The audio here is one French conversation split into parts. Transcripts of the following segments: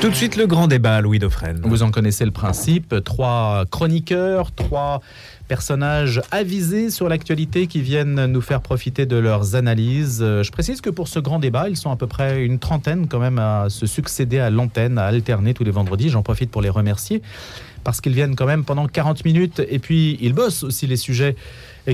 Tout de suite, le grand débat, Louis Dauphren. Vous en connaissez le principe. Trois chroniqueurs, trois personnages avisés sur l'actualité qui viennent nous faire profiter de leurs analyses. Euh, je précise que pour ce grand débat, ils sont à peu près une trentaine quand même à se succéder à l'antenne, à alterner tous les vendredis. J'en profite pour les remercier parce qu'ils viennent quand même pendant 40 minutes et puis ils bossent aussi les sujets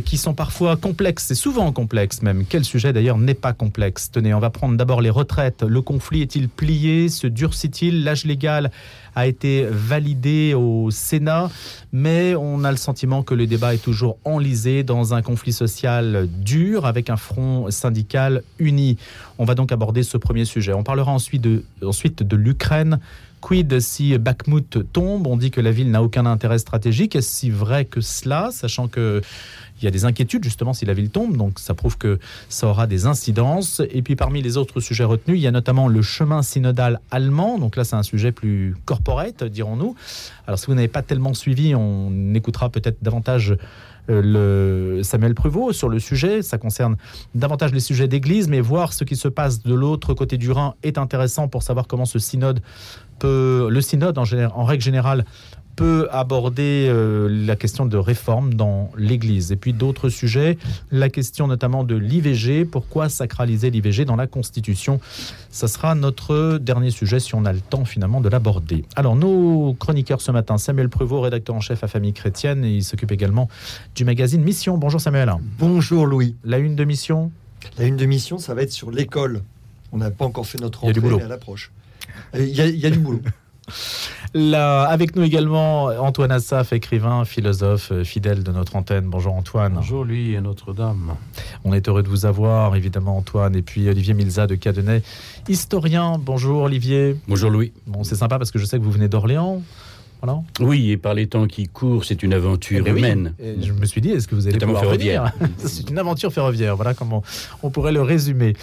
qui sont parfois complexes, et souvent complexes même. Quel sujet d'ailleurs n'est pas complexe? Tenez, on va prendre d'abord les retraites. Le conflit est-il plié? Se durcit-il? L'âge légal a été validé au Sénat, mais on a le sentiment que le débat est toujours enlisé dans un conflit social dur avec un front syndical uni. On va donc aborder ce premier sujet. On parlera ensuite de, ensuite de l'Ukraine. Quid si Bakhmut tombe? On dit que la ville n'a aucun intérêt stratégique. Est-ce si vrai que cela, sachant que il y a des inquiétudes justement si la ville tombe, donc ça prouve que ça aura des incidences. Et puis parmi les autres sujets retenus, il y a notamment le chemin synodal allemand, donc là c'est un sujet plus corporate, dirons-nous. Alors si vous n'avez pas tellement suivi, on écoutera peut-être davantage euh, le Samuel Pruvot sur le sujet. Ça concerne davantage les sujets d'église, mais voir ce qui se passe de l'autre côté du Rhin est intéressant pour savoir comment ce synode peut, le synode en, en règle générale, peut aborder euh, la question de réforme dans l'Église. Et puis d'autres sujets, la question notamment de l'IVG, pourquoi sacraliser l'IVG dans la Constitution? Ça sera notre dernier sujet si on a le temps finalement de l'aborder. Alors nos chroniqueurs ce matin, Samuel Prevot, rédacteur en chef à Famille Chrétienne, et il s'occupe également du magazine Mission. Bonjour Samuel. Bonjour Louis. La une de Mission? La une de Mission, ça va être sur l'école. On n'a pas encore fait notre entrée à l'approche. Il y, a du boulot. Là, avec nous également Antoine Assaf, écrivain, philosophe, euh, fidèle de notre antenne. Bonjour Antoine. Bonjour lui et Notre-Dame. On est heureux de vous avoir, évidemment Antoine. Et puis Olivier Milza de Cadenet, historien. Bonjour Olivier. Bonjour Louis. Bon, c'est sympa parce que je sais que vous venez d'Orléans. Voilà. Oui, et par les temps qui courent, c'est une aventure eh ben humaine. je me suis dit, est-ce que vous allez pouvoir ferroviaire. c'est une aventure ferroviaire. Voilà comment on pourrait le résumer.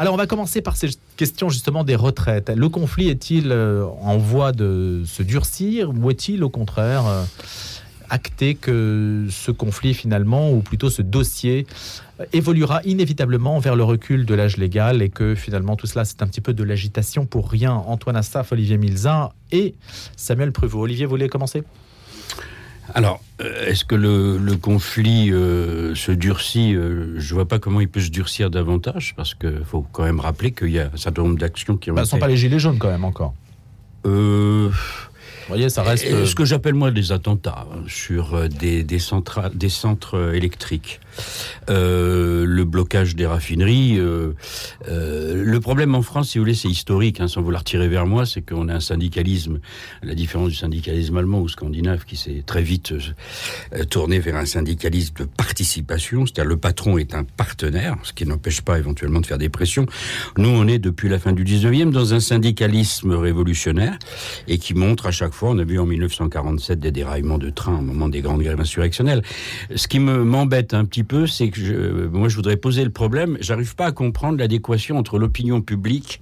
Alors, on va commencer par cette question justement des retraites. Le conflit est-il euh, en voie de se durcir ou est-il au contraire euh, acté que ce conflit finalement, ou plutôt ce dossier, euh, évoluera inévitablement vers le recul de l'âge légal et que finalement tout cela c'est un petit peu de l'agitation pour rien? Antoine Assaf, Olivier Milzin et Samuel Prevot. Olivier, vous voulez commencer? Alors, euh, est-ce que le, conflit euh, se durcit euh, Je vois pas comment il peut se durcir davantage, parce qu'il faut quand même rappeler qu'il y a un certain nombre d'actions qui ont bah, Ce ne sont pas les gilets jaunes quand même encore. Euh, voyez, ça reste. ce que j'appelle moi des attentats hein, sur des, des, des centres électriques, euh, le blocage des raffineries. le problème en France, si vous voulez, c'est historique, hein, sans vouloir tirer vers moi, c'est qu'on a un syndicalisme, la différence du syndicalisme allemand ou scandinave, qui s'est très vite tourné vers un syndicalisme de participation, c'est-à-dire le patron est un partenaire, ce qui n'empêche pas éventuellement de faire des pressions. Nous, on est depuis la fin du 19e dans un syndicalisme révolutionnaire et qui montre à chaque fois on a vu en 1947 des déraillements de train au moment des grandes grèves insurrectionnelles. Ce qui me m'embête un petit peu, c'est que je, moi, je voudrais poser le problème. J'arrive pas à comprendre l'adéquation entre l'opinion publique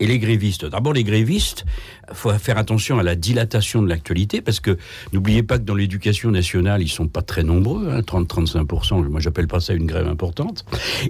et les grévistes. D'abord, les grévistes, faut faire attention à la dilatation de l'actualité parce que n'oubliez pas que dans l'éducation nationale, ils sont pas très nombreux, hein, 30-35%. Moi, j'appelle pas ça une grève importante.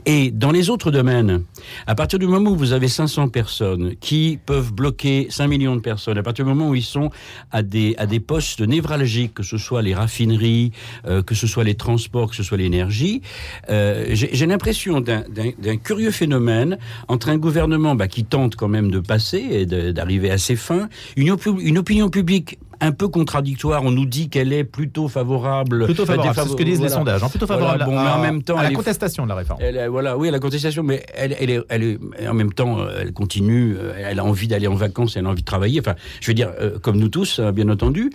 Et dans les autres domaines, à partir du moment où vous avez 500 personnes qui peuvent bloquer 5 millions de personnes, à partir du moment où ils sont à des, à des postes névralgiques, que ce soit les raffineries, euh, que ce soit les transports, que ce soit l'énergie, euh, j'ai l'impression d'un curieux phénomène entre un gouvernement bah, qui tente quand même de passer et d'arriver à ses fins, une, opinion publique un peu contradictoire. On nous dit qu'elle est plutôt favorable. Plutôt favorable, c'est ce que disent les sondages. Hein. plutôt favorable bon, mais en même temps, à la contestation de la réforme. Elle, voilà, oui, à la contestation, mais elle, elle, est, elle est, en même temps, euh, elle continue, euh, elle a envie d'aller en vacances, elle a envie de travailler. Enfin, je veux dire, euh, comme nous tous, bien entendu.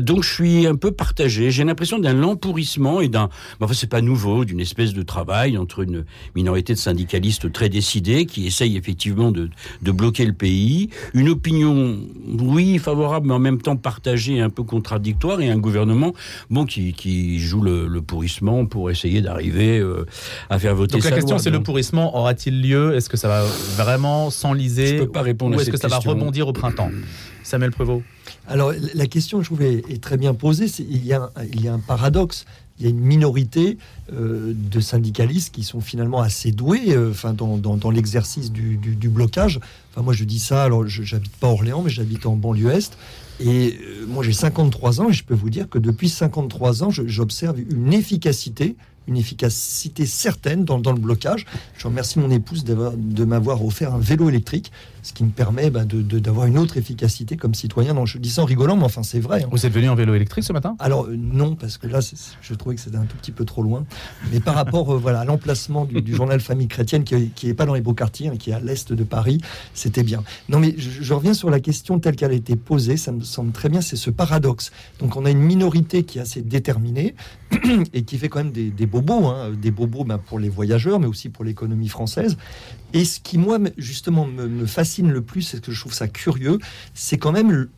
donc, je suis un peu partagé. J'ai l'impression d'un lent pourrissement et d'un, enfin, c'est pas nouveau, d'une espèce de travail entre une minorité de syndicalistes très décidés qui essayent effectivement de, de bloquer le pays, une opinion, oui, favorable, mais en même temps partagé un peu contradictoire et un gouvernement bon, qui, qui joue le, pourrissement pour essayer d'arriver euh, à faire voter Donc la question, c'est le pourrissement aura-t-il lieu? Est-ce que ça va vraiment s'enliser Je peux pas répondre Ou est-ce que ça va rebondir au printemps? Samuel Prévost alors la question, je trouve, est, très bien posée. Il y, a, il y a un paradoxe. il y a une minorité euh, de syndicalistes qui sont finalement assez doués euh, enfin, dans, dans, l'exercice du, du, blocage. Enfin, moi, je dis ça, alors je n'habite pas Orléans, mais j'habite en banlieue Est. Et euh, moi, j'ai 53 ans et je peux vous dire que depuis 53 ans, j'observe une efficacité une efficacité certaine dans, dans, le blocage. Je remercie mon épouse de m'avoir offert un vélo électrique ce qui me permet bah, d'avoir une autre efficacité comme citoyen. Donc, je dis ça en rigolant, mais enfin, c'est vrai. Hein. Vous êtes venu en vélo électrique ce matin? Alors, euh, non, parce que là, je trouvais que c'était un tout petit peu trop loin. Mais par rapport euh, voilà, à l'emplacement du, journal Famille Chrétienne, qui n'est pas dans les beaux quartiers, mais qui est à l'est de Paris, c'était bien. Non, mais je, reviens sur la question telle qu'elle a été posée. Ça me semble très bien, c'est ce paradoxe. Donc, on a une minorité qui est assez déterminée et qui fait quand même des, bobos, hein, des bobos ben, pour les voyageurs, mais aussi pour l'économie française. Et ce qui, moi, justement, me, fascine le plus, et ce que je trouve ça curieux, c'est quand même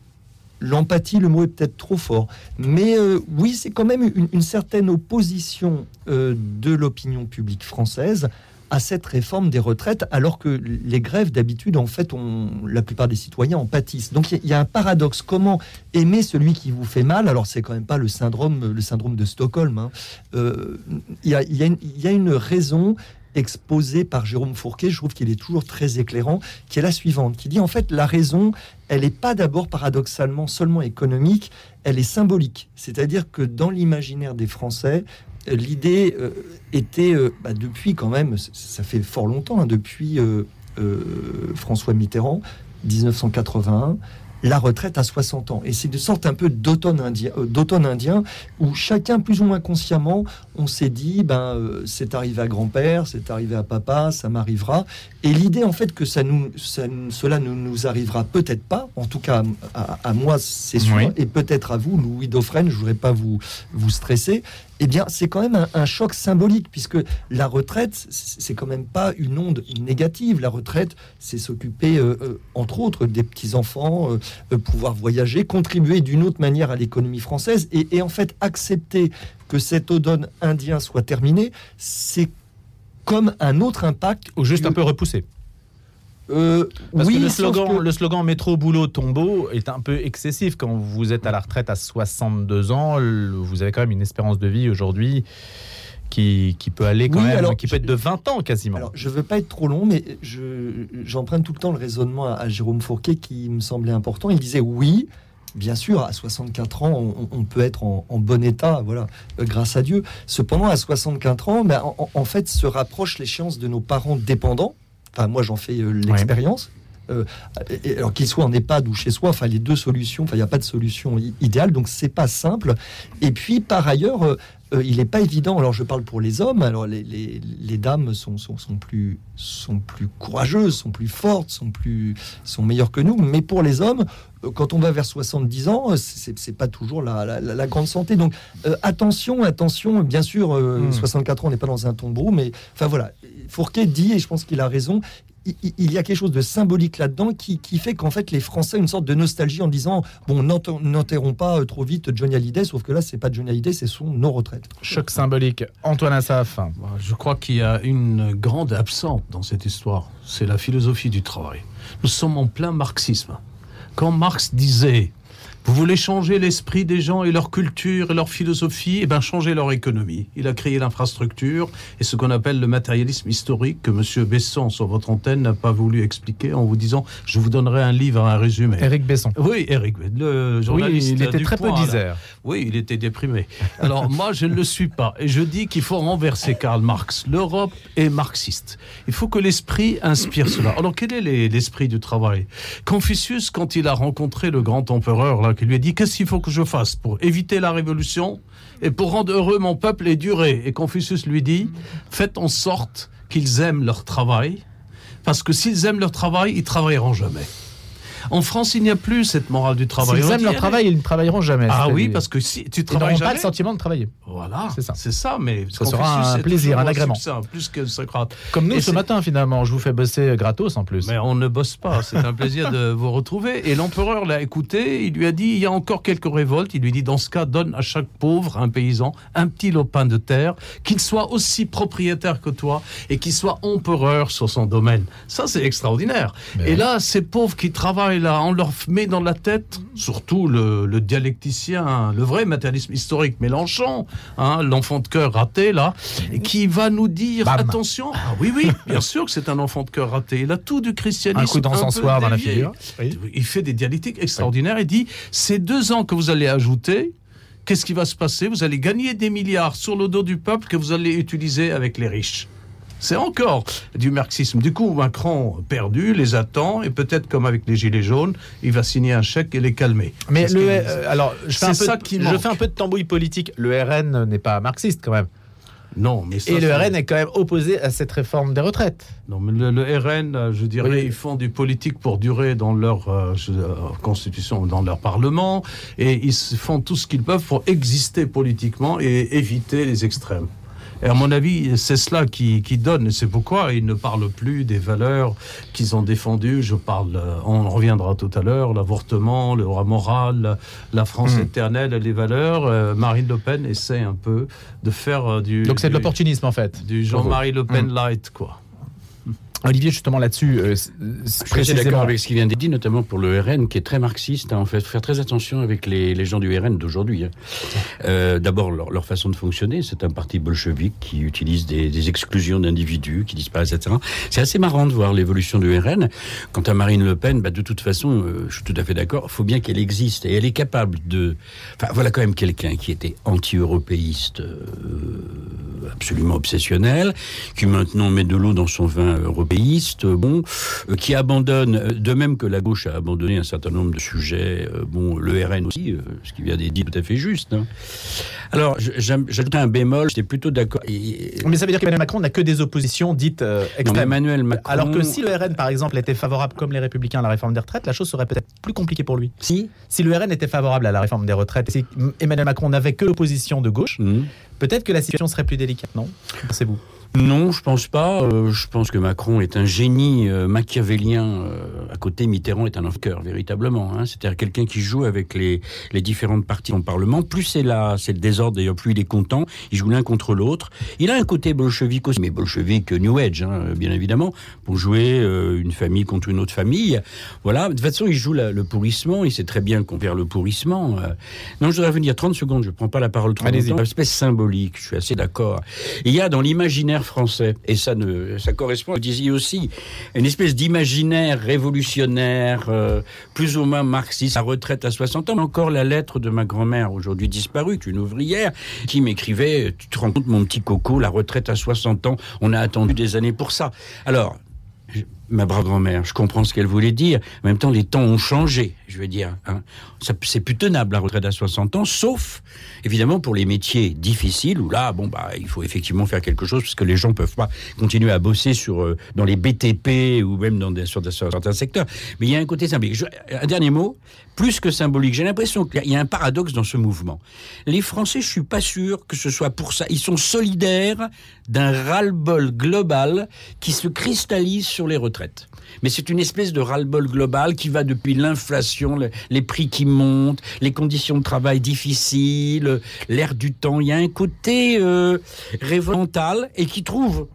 l'empathie, le mot est peut-être trop fort, mais euh, oui, c'est quand même une, certaine opposition euh, de l'opinion publique française à cette réforme des retraites, alors que les grèves, d'habitude, en fait, on, la plupart des citoyens en pâtissent. Donc il y, a un paradoxe. Comment aimer celui qui vous fait mal? Alors c'est quand même pas le syndrome, le syndrome de Stockholm. Hein. Euh, il y, a, une raison exposé par Jérôme Fourquet, je trouve qu'il est toujours très éclairant, qui est la suivante, qui dit en fait la raison, elle n'est pas d'abord paradoxalement seulement économique, elle est symbolique. C'est-à-dire que dans l'imaginaire des Français, l'idée euh, était, euh, bah, depuis quand même, ça fait fort longtemps, hein, depuis euh, François Mitterrand, 1981, la retraite à 60 ans. Et c'est de sorte un peu d'automne indien, euh, d'automne indien où chacun, plus ou moins consciemment, on s'est dit, ben, euh, c'est arrivé à grand-père, c'est arrivé à papa, ça m'arrivera. Et l'idée, en fait, que ça nous, cela ne nous arrivera peut-être pas, en tout cas à, moi, c'est sûr, et peut-être à vous, Louis Dauphren, je voudrais pas vous, vous stresser, eh bien, c'est quand même un, choc symbolique, puisque la retraite, c'est quand même pas une onde négative. La retraite, c'est s'occuper, euh, euh, entre autres, des petits-enfants, euh, pouvoir voyager, contribuer d'une autre manière à l'économie française, et, en fait, accepter que cet automne indien soit terminé, c'est comme un autre impact. Ou juste un peu repoussé. Euh, oui, le slogan, le slogan métro, boulot, tombeau est un peu excessif. Quand vous êtes à la retraite à 62 ans, vous avez quand même une espérance de vie aujourd'hui qui, qui, peut aller quand même, qui peut être de 20 ans quasiment. Alors, je veux pas être trop long, mais j'emprunte tout le temps le raisonnement à, Jérôme Fourquet qui me semblait important. Il disait oui, bien sûr, à 64 ans, on, peut être en, bon état, voilà, euh, grâce à Dieu. Cependant, à 64 ans, ben, en fait, se rapproche l'échéance de nos parents dépendants Enfin, moi, j'en fais euh, l'expérience. Euh, alors qu'il soit en EHPAD ou chez soi, enfin les deux solutions, enfin il n'y a pas de solution idéale, donc c'est pas simple. Et puis par ailleurs, euh, il n'est pas évident. Alors je parle pour les hommes. Alors les, les, dames sont, sont, sont, plus sont plus courageuses, sont plus fortes, sont plus sont meilleures que nous. Mais pour les hommes, quand on va vers 70 ans, c'est pas toujours la, la, grande santé. Donc attention, attention. Bien sûr, 64 hmm. ans, on n'est pas dans un tombeau, mais enfin voilà. Fourquet dit, et je pense qu'il a raison, il y a quelque chose de symbolique là-dedans qui, fait qu'en fait les Français ont une sorte de nostalgie en disant bon n'enterrons pas euh, trop vite Johnny Hallyday sauf que là c'est pas Johnny Hallyday c'est son non retraite choc symbolique Antoine Assaf je crois qu'il y a une grande absente dans cette histoire c'est la philosophie du travail nous sommes en plein marxisme quand Marx disait vous voulez changer l'esprit des gens et leur culture et leur philosophie? Eh bien, changer leur économie. Il a créé l'infrastructure et ce qu'on appelle le matérialisme historique que M. Besson, sur votre antenne, n'a pas voulu expliquer en vous disant je vous donnerai un livre, un résumé. Éric Besson. Oui, Éric, le journaliste. Oui, il était très peu disert. Oui, il était déprimé. Alors, moi, je ne le suis pas. Et je dis qu'il faut renverser Karl Marx. L'Europe est marxiste. Il faut que l'esprit inspire cela. Alors, quel est l'esprit du travail? Confucius, quand il a rencontré le grand empereur, là, qui lui a dit Qu'est-ce qu'il faut que je fasse pour éviter la révolution et pour rendre heureux mon peuple et durer? Et Confucius lui dit Faites en sorte qu'ils aiment leur travail, parce que s'ils aiment leur travail, ils travailleront jamais. En France, il n'y a plus cette morale du travail. S'ils aiment leur travail, ils ne travailleront jamais. Ah oui, parce que si tu travailles jamais, pas le sentiment de travailler. Voilà, c'est ça. C'est ça, mais ça sera un plaisir, un agrément. plus que Socrate. Comme nous ce matin, finalement, je vous fais bosser gratos en plus. Mais on ne bosse pas. C'est un plaisir de vous retrouver. Et l'empereur l'a écouté. Il lui a dit il y a encore quelques révoltes. Il lui dit dans ce cas, donne à chaque pauvre, un paysan, un petit lopin de terre, qu'il soit aussi propriétaire que toi et qu'il soit empereur sur son domaine. Ça, c'est extraordinaire. et là, ces pauvres qui travaillent appareil-là, on leur met dans la tête, surtout le, dialecticien, le vrai matérialisme historique, Mélenchon, hein, l'enfant de cœur raté, là, qui va nous dire attention, ah oui, oui, bien sûr que c'est un enfant de cœur raté. Il a tout du christianisme. Un coup d'encensoir dans la figure. Il fait des dialectiques extraordinaires. Il dit ces deux ans que vous allez ajouter, qu'est-ce qui va se passer? Vous allez gagner des milliards sur le dos du peuple que vous allez utiliser avec les riches. C'est encore du marxisme. Du coup, Macron perdu, les attend, et peut-être comme avec les Gilets jaunes, il va signer un chèque et les calmer. Mais le, euh, alors, je fais, un peu, de, je fais un peu de tambouille politique. Le RN n'est pas marxiste quand même. Non, mais et le RN est quand même opposé à cette réforme des retraites. Non, mais le, RN, euh, je dirais, ils font du politique pour durer dans leur euh, constitution, dans leur parlement, et ils font tout ce qu'ils peuvent pour exister politiquement et éviter les extrêmes. Et à mon avis, c'est cela qui, qui donne. C'est pourquoi ils ne parlent plus des valeurs qu'ils ont défendues. Je parle, euh, on reviendra tout à l'heure, l'avortement, le droit moral, la France hmm. éternelle, les valeurs. Euh, Marine Le Pen essaie un peu de faire euh, du. Donc c'est de l'opportunisme en fait. Du Jean-Marie Le Pen hmm. light, quoi. Olivier, justement là-dessus, euh, je suis d'accord avec ce qui vient d'être dit, notamment pour le RN, qui est très marxiste. Hein, en fait, faire très attention avec les, les gens du RN d'aujourd'hui. Hein. Euh, D'abord, leur, leur, façon de fonctionner, c'est un parti bolchevique qui utilise des, des exclusions d'individus, qui disparaissent, etc. C'est assez marrant de voir l'évolution du RN. Quant à Marine Le Pen, bah, de toute façon, euh, je suis tout à fait d'accord, il faut bien qu'elle existe et elle est capable de. Enfin, voilà quand même quelqu'un qui était anti-européiste, absolument obsessionnel, qui maintenant met de l'eau dans son vin européen bon, euh, qui abandonne, euh, de même que la gauche a abandonné un certain nombre de sujets, euh, bon, le RN aussi, ce qui vient d'être dit tout à fait juste. Hein. Alors, j'ajoute un bémol, j'étais plutôt d'accord. Mais ça veut dire qu'Emmanuel Macron n'a que des oppositions dites extrêmes. Emmanuel Macron... Alors que si le RN, par exemple, était favorable, comme les Républicains, à la réforme des retraites, la chose serait peut-être plus compliquée pour lui. Si Si le RN était favorable à la réforme des retraites, et si Emmanuel Macron n'avait que l'opposition de gauche, mmh. Peut-être que la situation serait plus délicate, non? Pensez-vous? Non, je pense pas. Euh, je pense que Macron est un génie euh, machiavélien. Euh, à côté, Mitterrand est un off-cœur, véritablement. Hein. C'est-à-dire quelqu'un qui joue avec les, les différentes parties en Parlement. Plus c'est là, c'est le désordre, d'ailleurs, plus il est content. Il joue l'un contre l'autre. Il a un côté bolchevique aussi, mais bolchevique New Age, hein, bien évidemment, pour jouer une famille contre une autre famille. Voilà. De toute façon, il joue le pourrissement. Il sait très bien qu'on perd le pourrissement. Non, je voudrais venir 30 secondes. Je prends pas la parole trop longtemps. Espèce symbolique. Je suis assez d'accord. Il y a dans l'imaginaire français. Et ça, ne, ça correspond, vous disiez aussi, une espèce d'imaginaire révolutionnaire, euh, plus ou moins marxiste. La retraite à 60 ans, encore la lettre de ma grand-mère, aujourd'hui disparue, une ouvrière, qui m'écrivait, tu te rends compte, mon petit coco, la retraite à 60 ans, on a attendu des années pour ça. Alors, ma brave grand-mère, je comprends ce qu'elle voulait dire. En même temps, les temps ont changé, je veux dire. Hein. C'est plus tenable la retraite à 60 ans, sauf évidemment pour les métiers difficiles où là, bon bah, il faut effectivement faire quelque chose parce que les gens peuvent pas continuer à bosser sur euh, dans les BTP ou même dans des, sur, certains secteurs. Mais il y a un côté symbolique. un dernier mot, plus que symbolique. J'ai l'impression qu'il y a un paradoxe dans ce mouvement. Les Français, je suis pas sûr que ce soit pour ça. Ils sont solidaires d'un ras-le-bol global qui se cristallise sur les retraites. Mais c'est une espèce de ras-le-bol global qui va depuis l'inflation, les prix qui montent, les conditions de travail difficiles, l'air du temps. Il y a un côté euh, et qui trouve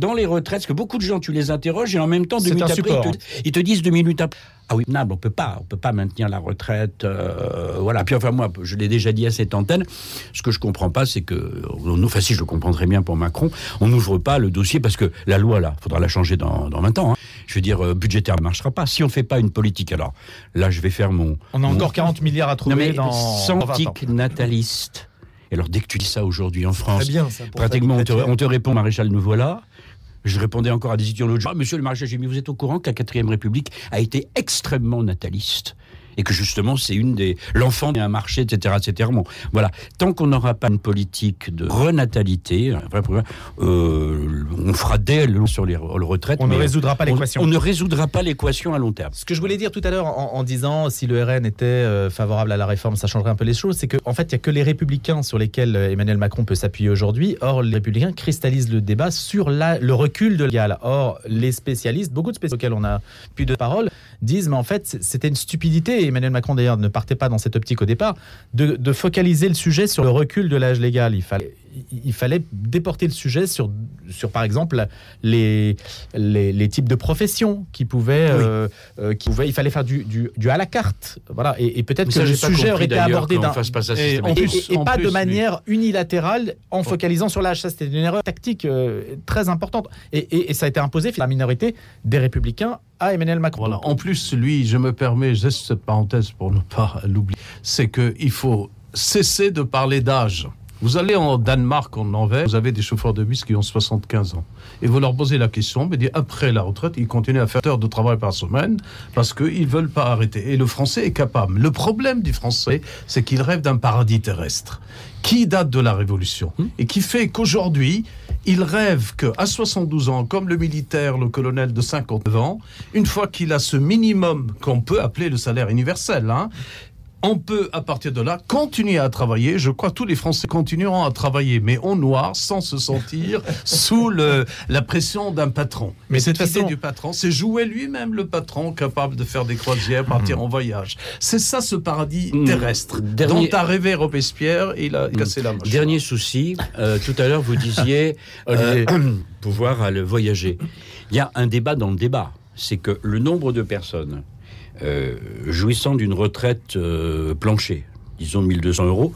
dans les retraites, parce que beaucoup de gens, tu les interroges et en même temps, deux minutes après, ils te, ils te, disent deux minutes après. Ah oui, non, on peut pas, on peut pas maintenir la retraite. Euh, voilà. Puis enfin moi, je l'ai déjà dit à cette antenne. Ce que je comprends pas, c'est que, enfin si je le comprends très bien pour Macron, on n'ouvre pas le dossier parce que la loi là, faudra la changer dans, dans 20 ans. Hein. Je veux dire, euh, budgétaire ne marchera pas. Si on fait pas une politique, alors là, je vais faire mon. On a encore 40 milliards à trouver non, mais dans. Santique nataliste. Et alors, dès que tu dis ça aujourd'hui en France, bien, ça, pratiquement on te, on te, répond, Maréchal, nous voilà. Je répondais encore à des étudiants l'autre jour. Monsieur le maréchal Gémy, vous êtes au courant que la 4 République a été extrêmement nataliste et que justement c'est une des l'enfant d'un marché, etc., etc. Bon, voilà. Tant qu'on n'aura pas une politique de renatalité, euh, on fera dès sur les, retraites. On ne résoudra pas l'équation. On, ne résoudra pas l'équation à long terme. Ce que je voulais dire tout à l'heure en, disant si le RN était euh, favorable à la réforme, ça changerait un peu les choses. C'est qu'en en fait, il n'y a que les républicains sur lesquels euh, Emmanuel Macron peut s'appuyer aujourd'hui. Or, les républicains cristallisent le débat sur la, le recul de l'égal. Or, les spécialistes, beaucoup de spécialistes auxquels on a plus de parole, disent mais en fait, c'était une stupidité Emmanuel Macron d'ailleurs ne partait pas dans cette optique au départ, de, focaliser le sujet sur le recul de l'âge légal. Il fallait déporter le sujet sur, sur par exemple, les, les, types de professions qui pouvaient, euh, euh, qui pouvaient, il fallait faire du, du, du à la carte, voilà, et, peut-être que le sujet aurait été abordé d'un, et, et, pas de manière unilatérale en focalisant sur l'âge. Ça, c'était une erreur tactique euh, très importante, et, ça a été imposé la minorité des républicains à Emmanuel Macron. Voilà. En plus, lui, je me permets juste cette parenthèse pour ne pas l'oublier, c'est qu'il faut cesser de parler d'âge. Vous allez en Danemark, en Norvège, vous avez des chauffeurs de bus qui ont 75 ans. Et vous leur posez la question, mais après la retraite, ils continuent à faire heures de travail par semaine parce qu'ils ne veulent pas arrêter. Et le français est capable. Le problème du français, c'est qu'il rêve d'un paradis terrestre qui date de la Révolution hmm. et qui fait qu'aujourd'hui, il rêve qu'à 72 ans, comme le militaire, le colonel de 59 ans, une fois qu'il a ce minimum qu'on peut appeler le salaire universel, hein, on peut, à partir de là, continuer à travailler. Je crois que tous les Français continueront à travailler, mais au noir, sans se sentir sous le, la pression d'un patron. Mais cette idée du patron, c'est jouer lui-même le patron, capable de faire des croisières, partir hmm. en voyage. C'est ça, ce paradis hmm. terrestre dont a rêvé Robespierre et il a cassé la mâchoire. Dernier souci, euh, tout à l'heure, vous disiez euh, pouvoir aller voyager. Il y a un débat dans le débat. C'est que le nombre de personnes jouissant d'une retraite euh, plancher, disons 1200 euros,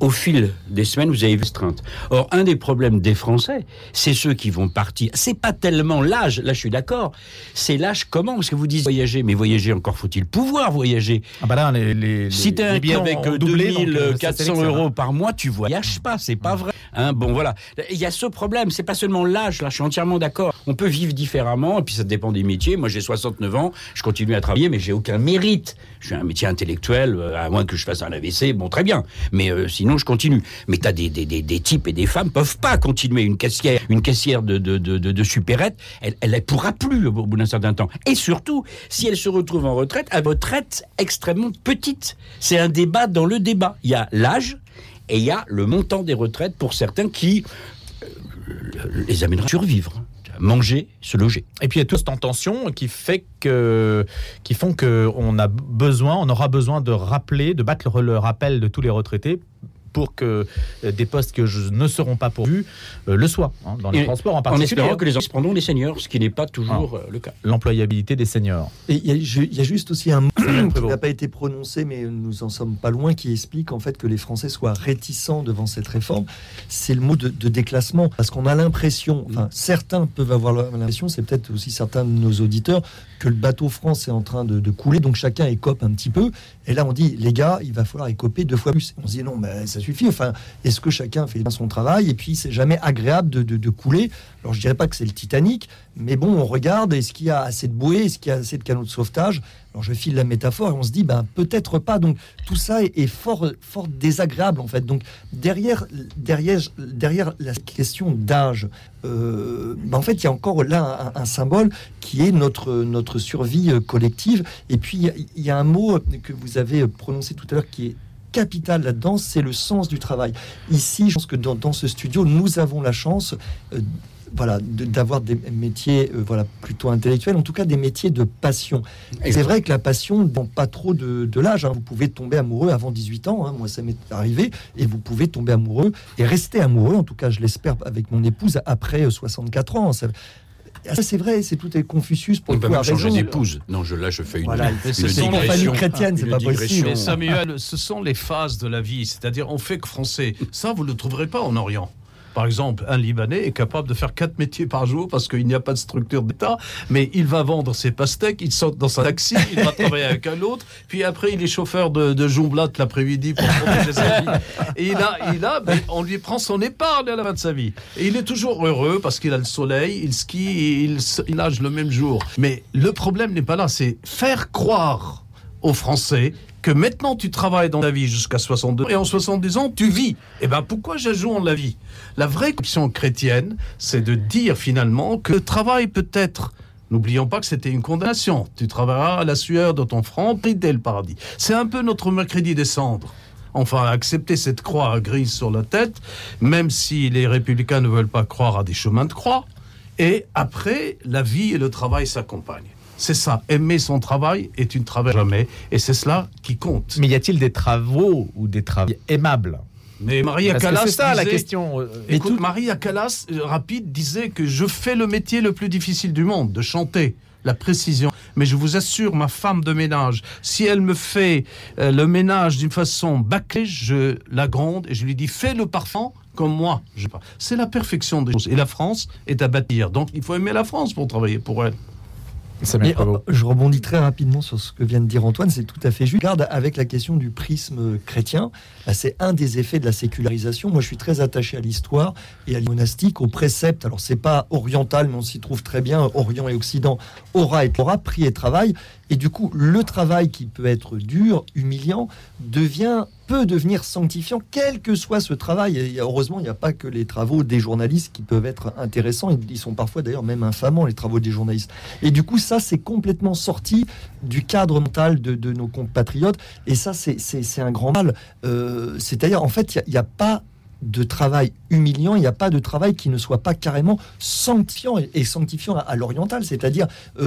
au fil des semaines, vous avez vu streinte. Or, un des problèmes des Français, c'est ceux qui vont partir. C'est pas tellement l'âge, là je suis d'accord, c'est l'âge comment? Parce que vous dites voyager, mais voyager, encore faut-il pouvoir voyager. Ah bah là, les, les, si t'as un bien avec 2400 euh, euros par mois, tu voyages pas, c'est pas vrai. Hein, bon, voilà. Il y a ce problème, c'est pas seulement l'âge, là je suis entièrement d'accord. On peut vivre différemment, et puis ça dépend des métiers. Moi j'ai 69 ans, je continue à travailler, mais j'ai aucun mérite. Je suis un métier intellectuel, euh, à moins que je fasse un AVC, bon très bien. Mais euh, sinon, je continue. Mais tu as des, des, des, types et des femmes peuvent pas continuer. Une caissière, une caissière de, de, de, de supérette, elle, elle pourra plus au bout d'un certain temps. Et surtout, si elle se retrouve en retraite, à retraite extrêmement petite. C'est un débat dans le débat. Il y a l'âge et il y a le montant des retraites pour certains qui euh, les amènera à survivre manger, se loger. Et puis il y a toute cette tension qui fait que, qui font qu'on a besoin, on aura besoin de rappeler, de battre le rappel de tous les retraités pour que euh, des postes que je, ne seront pas pourvus euh, le soient, hein, dans les transports en particulier. En espérant que les gens prendront les seniors, ce qui n'est pas toujours ah. euh, le cas. L'employabilité des seniors. Et il y, a juste aussi un mot qui n'a pas été prononcé, mais nous en sommes pas loin, qui explique en fait que les Français soient réticents devant cette réforme. C'est le mot de, déclassement, parce qu'on a l'impression, enfin certains peuvent avoir l'impression, c'est peut-être aussi certains de nos auditeurs, que le bateau France est en train de, de couler, donc chacun écope un petit peu. Et là on dit, les gars, il va falloir écoper deux fois plus. On se dit non, mais ça suffit. Enfin, est-ce que chacun fait bien son travail? Et puis, c'est jamais agréable de, couler. Alors, je dirais pas que c'est le Titanic, mais bon, on regarde est-ce qu'il y a assez de bouées, est-ce qu'il y a assez de canaux de sauvetage? Alors, je file la métaphore et on se dit, ben peut-être pas. Donc, tout ça est, fort, fort désagréable en fait. Donc, derrière, derrière, derrière la question d'âge, euh, ben, en fait, il y a encore là un, symbole qui est notre, notre survie euh, collective. Et puis, il y a un mot que vous avez prononcé tout à l'heure qui est capital là-dedans, c'est le sens du travail. Ici, je pense que dans, ce studio, nous avons la chance. Euh, voilà, d'avoir des métiers euh, voilà, plutôt intellectuels, en tout cas des métiers de passion. C'est vrai que la passion ne pas trop de, l'âge. Hein. Vous pouvez tomber amoureux avant 18 ans, hein. moi ça m'est arrivé, et vous pouvez tomber amoureux et rester amoureux, en tout cas je l'espère avec mon épouse, après 64 euh, ans. Ah, c'est vrai, c'est tout est Confucius pour le changer d'épouse. Non, je, là, je fais une, voilà, une, famille chrétienne, c'est pas possible. Samuel, ce sont les phases de la vie. C'est-à-dire, on fait que français. Ça, vous ne le trouverez pas en Orient. Par exemple, un Libanais est capable de faire quatre métiers par jour parce qu'il n'y a pas de structure d'État, mais il va vendre ses pastèques, il saute dans sa taxi, il va travailler avec un autre, puis après il est chauffeur de, de l'après-midi pour protéger sa vie. Et il a, il a, on lui prend son épargne à la fin de sa vie. Et il est toujours heureux parce qu'il a le soleil, il skie, et il, il nage le même jour. Mais le problème n'est pas là, c'est faire croire aux Français que maintenant tu travailles dans la vie jusqu'à 62 et en 70 ans tu vis. Eh ben pourquoi j'ajoute la vie? La vraie question chrétienne, c'est de dire finalement que le travail peut être N'oublions pas que c'était une condamnation. Tu travailleras à la sueur de ton front, dès le paradis. C'est un peu notre mercredi des cendres. Enfin, accepter cette croix grise sur la tête, même si les républicains ne veulent pas croire à des chemins de croix. Et après, la vie et le travail s'accompagnent. C'est ça, aimer son travail est une travail jamais, et c'est cela qui compte. Mais y a-t-il des travaux ou des travaux aimables? Mais Maria Callas. C'est ça disait, la question. Euh, écoute, tout... Maria Callas, euh, rapide, disait que je fais le métier le plus difficile du monde, de chanter la précision. Mais je vous assure, ma femme de ménage, si elle me fait euh, le ménage d'une façon bâclée, je la gronde et je lui dis fais le parfum comme moi. C'est la perfection des choses. Et la France est à bâtir. Donc il faut aimer la France pour travailler pour elle. Euh, je rebondis très rapidement sur ce que vient de dire Antoine, c'est tout à fait juste. Garde avec la question du prisme chrétien, c'est un des effets de la sécularisation. Moi, je suis très attaché à l'histoire et à monastique, au précepte. Alors, c'est pas oriental, mais on s'y trouve très bien, Orient et Occident, aura et aura, prix et travail. Et du coup, le travail qui peut être dur, humiliant, devient peut devenir sanctifiant, quel que soit ce travail. Et heureusement, il n'y a pas que les travaux des journalistes qui peuvent être intéressants. Ils sont parfois d'ailleurs même infamants, les travaux des journalistes. Et du coup, ça, c'est complètement sorti du cadre mental de, nos compatriotes. Et ça, c'est un grand mal. Euh, c'est-à-dire, en fait, il n'y a, pas de travail humiliant, il n'y a pas de travail qui ne soit pas carrément sanctifiant et sanctifiant à, l'oriental, c'est-à-dire euh,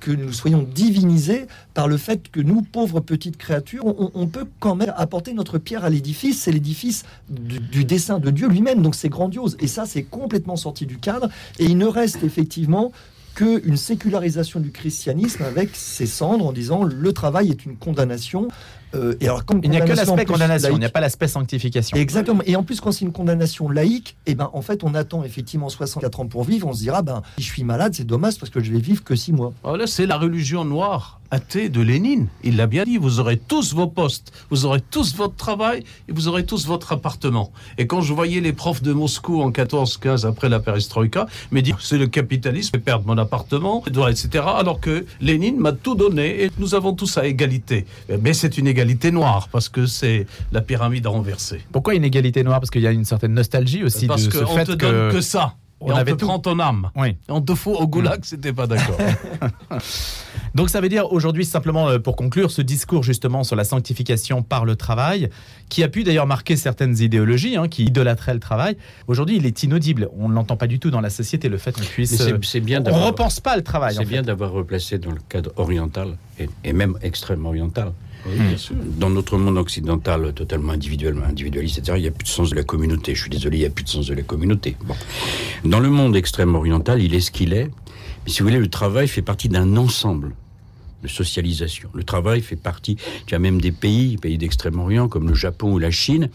que nous soyons divinisés par le fait que nous, pauvres petites créatures, on, peut quand même apporter notre pierre à l'édifice, c'est l'édifice du, dessin de Dieu lui-même, donc c'est grandiose. Et ça, c'est complètement sorti du cadre, et il ne reste effectivement qu'une sécularisation du christianisme avec ses cendres en disant le travail est une condamnation euh, et alors, il n'y a que l'aspect condamnation, il n'y a pas l'aspect sanctification. Exactement. Et en plus, quand c'est une condamnation laïque, eh ben, en fait, on attend effectivement 64 ans pour vivre. On se dira, ben, si je suis malade, c'est dommage parce que je vais vivre que 6 mois. Oh c'est la religion noire athée de Lénine. Il l'a bien dit, vous aurez tous vos postes, vous aurez tous votre travail et vous aurez tous votre appartement. Et quand je voyais les profs de Moscou en 14-15 après la perestroïka, me dire c'est le capitalisme, je perdre mon appartement, etc. Alors que Lénine m'a tout donné et nous avons tous à égalité. Mais c'est une égalité noire parce que c'est la pyramide renversée. Pourquoi une égalité noire? Parce qu'il y a une certaine nostalgie aussi parce de que ce fait te donne que ça. On, on te prend ton âme. Oui. On te fout au goulag, mm. c'était pas d'accord. Donc ça veut dire aujourd'hui, simplement euh, pour conclure, ce discours justement sur la sanctification par le travail, qui a pu d'ailleurs marquer certaines idéologies hein, qui idolâtraient le travail, aujourd'hui il est inaudible. On ne l'entend pas du tout dans la société, le fait qu'on puisse... C'est bien on ne repense pas le travail. C'est bien d'avoir replacé dans le cadre oriental, et, même extrêmement oriental, dans notre monde occidental totalement individuellement individualiste, etc., il n'y a plus de sens de la communauté. Je suis désolé, il n'y a plus de sens de la communauté. Bon. Dans le monde extrême oriental, il est ce qu'il est. Mais si vous voulez, le travail fait partie d'un ensemble de socialisation. Le travail fait partie, tu as même des pays, pays d'Extrême-Orient comme le Japon ou la Chine,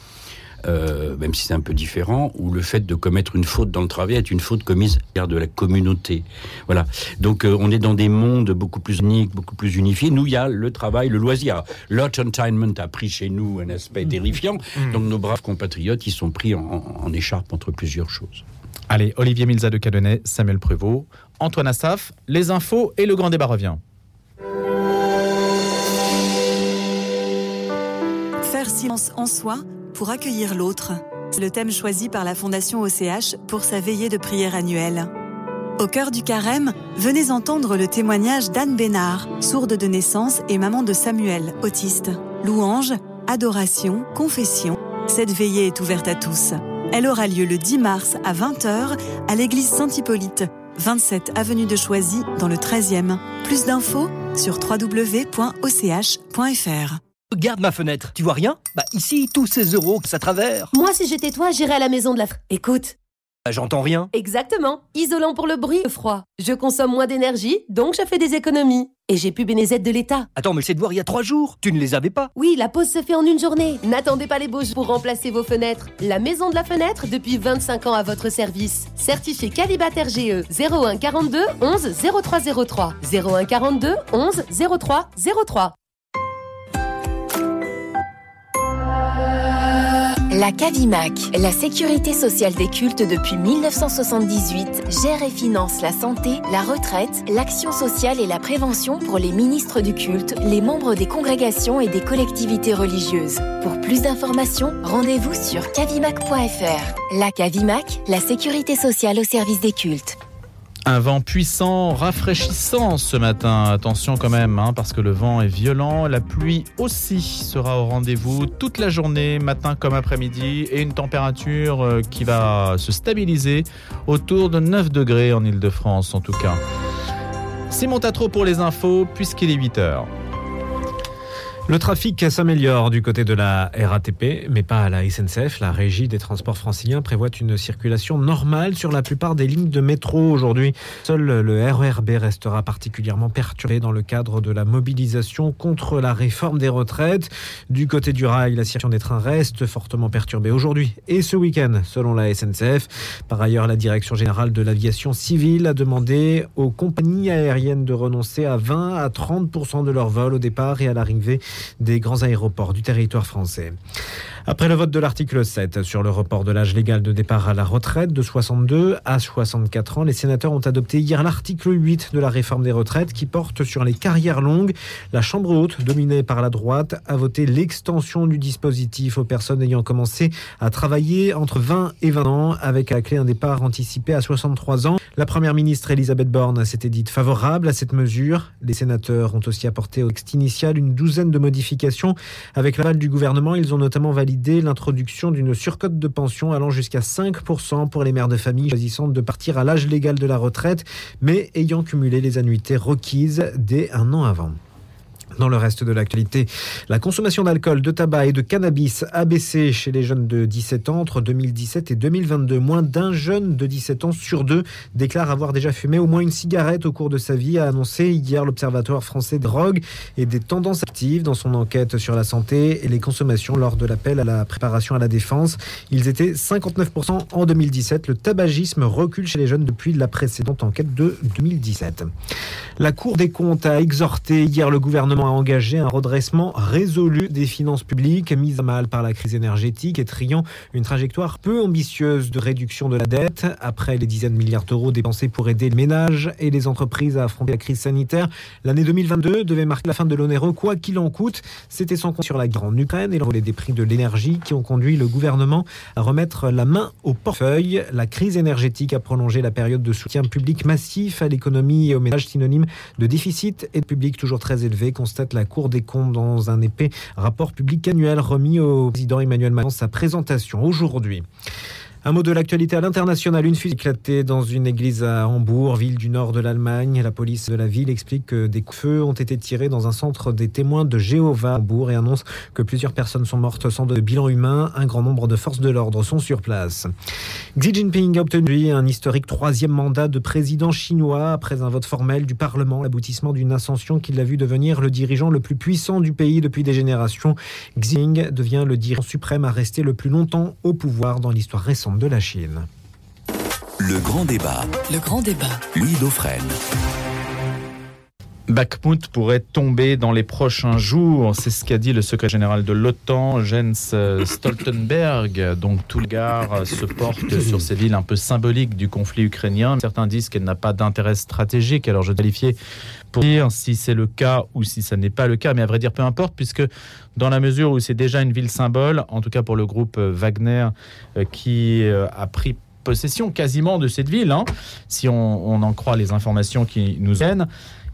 euh, même si c'est un peu différent, où le fait de commettre une faute dans le travail est une faute commise par de la communauté. Voilà. Donc euh, on est dans des mondes beaucoup plus uniques, beaucoup plus unifiés. Nous, il y a le travail, le loisir. L'entertainment a pris chez nous un aspect mmh. terrifiant. Mmh. Donc nos braves compatriotes, ils sont pris en, en écharpe entre plusieurs choses. Allez, Olivier Milza de Cadenet, Samuel Prévost, Antoine Assaf, les infos et le grand débat revient. Silence en soi pour accueillir l'autre. C'est le thème choisi par la Fondation OCH pour sa veillée de prière annuelle. Au cœur du carême, venez entendre le témoignage d'Anne Bénard, sourde de naissance et maman de Samuel, autiste. Louange, adoration, confession. Cette veillée est ouverte à tous. Elle aura lieu le 10 mars à 20h à l'église Saint-Hippolyte, 27 avenue de Choisy dans le 13e. Plus d'infos sur www.och.fr. Regarde ma fenêtre, tu vois rien? Bah ici, tous ces euros que ça travers. Moi, si j'étais toi, j'irais à la maison de la... Écoute. Bah, j'entends rien. Exactement. Isolant pour le bruit, le froid. Je consomme moins d'énergie, donc je fais des économies. Et j'ai plus mes aides de l'État. Attends, mais c'est de voir il y a trois jours. Tu ne les avais pas Oui, la pause se fait en une journée. N'attendez pas les beaux jours pour remplacer vos fenêtres. La maison de la fenêtre, depuis 25 ans à votre service. Certifié Calibat RGE 01 42 11 0303. 01 42 11 0303. La CAVIMAC, la sécurité sociale des cultes depuis 1978, gère et finance la santé, la retraite, l'action sociale et la prévention pour les ministres du culte, les membres des congrégations et des collectivités religieuses. Pour plus d'informations, rendez-vous sur cavimac.fr. La CAVIMAC, la sécurité sociale au service des cultes. Un vent puissant, rafraîchissant ce matin. Attention quand même, hein, parce que le vent est violent. La pluie aussi sera au rendez-vous toute la journée, matin comme après-midi, et une température euh, qui va se stabiliser autour de 9 degrés en Ile-de-France en tout cas. Simon Tatro pour les infos, puisqu'il est 8 heures. Le trafic s'améliore du côté de la RATP, mais pas à la SNCF. La régie des transports franciliens prévoit une circulation normale sur la plupart des lignes de métro aujourd'hui. Seul le RERB restera particulièrement perturbé dans le cadre de la mobilisation contre la réforme des retraites. Du côté du rail, la circulation des trains reste fortement perturbée aujourd'hui et ce week-end, selon la SNCF. Par ailleurs, la Direction générale de l'aviation civile a demandé aux compagnies aériennes de renoncer à 20 à 30% de leurs vols au départ et à l'arrivée des grands aéroports du territoire français. Après le vote de l'article 7 sur le report de l'âge légal de départ à la retraite de 62 à 64 ans, les sénateurs ont adopté hier l'article 8 de la réforme des retraites qui porte sur les carrières longues. La Chambre haute, dominée par la droite, a voté l'extension du dispositif aux personnes ayant commencé à travailler entre 20 et 20 ans avec à clé un départ anticipé à 63 ans. La première ministre Elisabeth Borne s'était dite favorable à cette mesure. Les sénateurs ont aussi apporté au texte initial une douzaine de modifications. Avec l'aval du gouvernement, ils ont notamment validé l'introduction d'une surcote de pension allant jusqu'à 5% pour les mères de famille choisissant de partir à l'âge légal de la retraite, mais ayant cumulé les annuités requises dès un an avant. Dans le reste de l'actualité, la consommation d'alcool, de tabac et de cannabis a baissé chez les jeunes de 17 ans entre 2017 et 2022. Moins d'un jeune de 17 ans sur deux déclare avoir déjà fumé au moins une cigarette au cours de sa vie, a annoncé hier l'Observatoire français de drogue et des tendances actives dans son enquête sur la santé et les consommations lors de l'appel à la préparation à la défense. Ils étaient 59% en 2017. Le tabagisme recule chez les jeunes depuis la précédente enquête de 2017. La Cour des comptes a exhorté hier le gouvernement engagé un redressement résolu des finances publiques mises à mal par la crise énergétique et triant une trajectoire peu ambitieuse de réduction de la dette. Après les dizaines de milliards d'euros dépensés pour aider les ménages et les entreprises à affronter la crise sanitaire, l'année 2022 devait marquer la fin de l'onéreux quoi qu'il en coûte. C'était sans compter sur la guerre en Ukraine et l'envolée des prix de l'énergie qui ont conduit le gouvernement à remettre la main au portefeuille. La crise énergétique a prolongé la période de soutien public massif à l'économie et aux ménages synonyme de déficit et de public toujours très élevé la Cour des comptes dans un épais rapport public annuel remis au président Emmanuel Macron sa présentation aujourd'hui. Un mot de l'actualité à l'international. Une fusée éclatée dans une église à Hambourg, ville du nord de l'Allemagne. La police de la ville explique que des feux ont été tirés dans un centre des témoins de Jéhovah à Hambourg et annonce que plusieurs personnes sont mortes sans de bilan humain. Un grand nombre de forces de l'ordre sont sur place. Xi Jinping a obtenu un historique troisième mandat de président chinois après un vote formel du Parlement, l'aboutissement d'une ascension qui l'a vu devenir le dirigeant le plus puissant du pays depuis des générations. Xi Jinping devient le dirigeant suprême à rester le plus longtemps au pouvoir dans l'histoire récente de la Chine. Le grand débat. Le grand débat. Louis Dauphren. Bakhmut pourrait tomber dans les prochains jours. C'est ce qu'a dit le secrétaire général de l'OTAN, Jens Stoltenberg. Donc tout le regard se porte sur ces villes un peu symboliques du conflit ukrainien. Certains disent qu'elle n'a pas d'intérêt stratégique. Alors je qualifier pour dire si c'est le cas ou si ça n'est pas le cas. Mais à vrai dire, peu importe, puisque dans la mesure où c'est déjà une ville symbole, en tout cas pour le groupe Wagner euh, qui euh, a pris possession quasiment de cette ville, hein, si on, on en croit les informations qui nous viennent.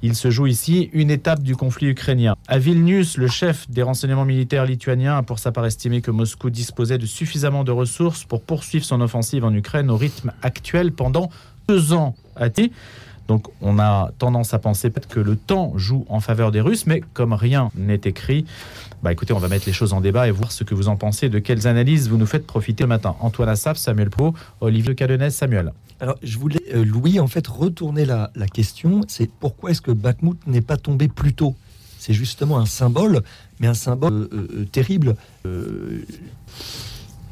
Il se joue ici une étape du conflit ukrainien. À Vilnius, le chef des renseignements militaires lituaniens a pour sa part estimé que Moscou disposait de suffisamment de ressources pour poursuivre son offensive en Ukraine au rythme actuel pendant deux ans. a donc on a tendance à penser peut-être que le temps joue en faveur des Russes, mais comme rien n'est écrit, bah écoutez, on va mettre les choses en débat et voir ce que vous en pensez, de quelles analyses vous nous faites profiter le matin. Antoine Assaf, Samuel Pro, Olivier Cadenès, Samuel. Alors, je voulais, euh, Louis, en fait, retourner la, question. C'est pourquoi est-ce que Bakhmut n'est pas tombé plus tôt? C'est justement un symbole, mais un symbole euh, euh, terrible.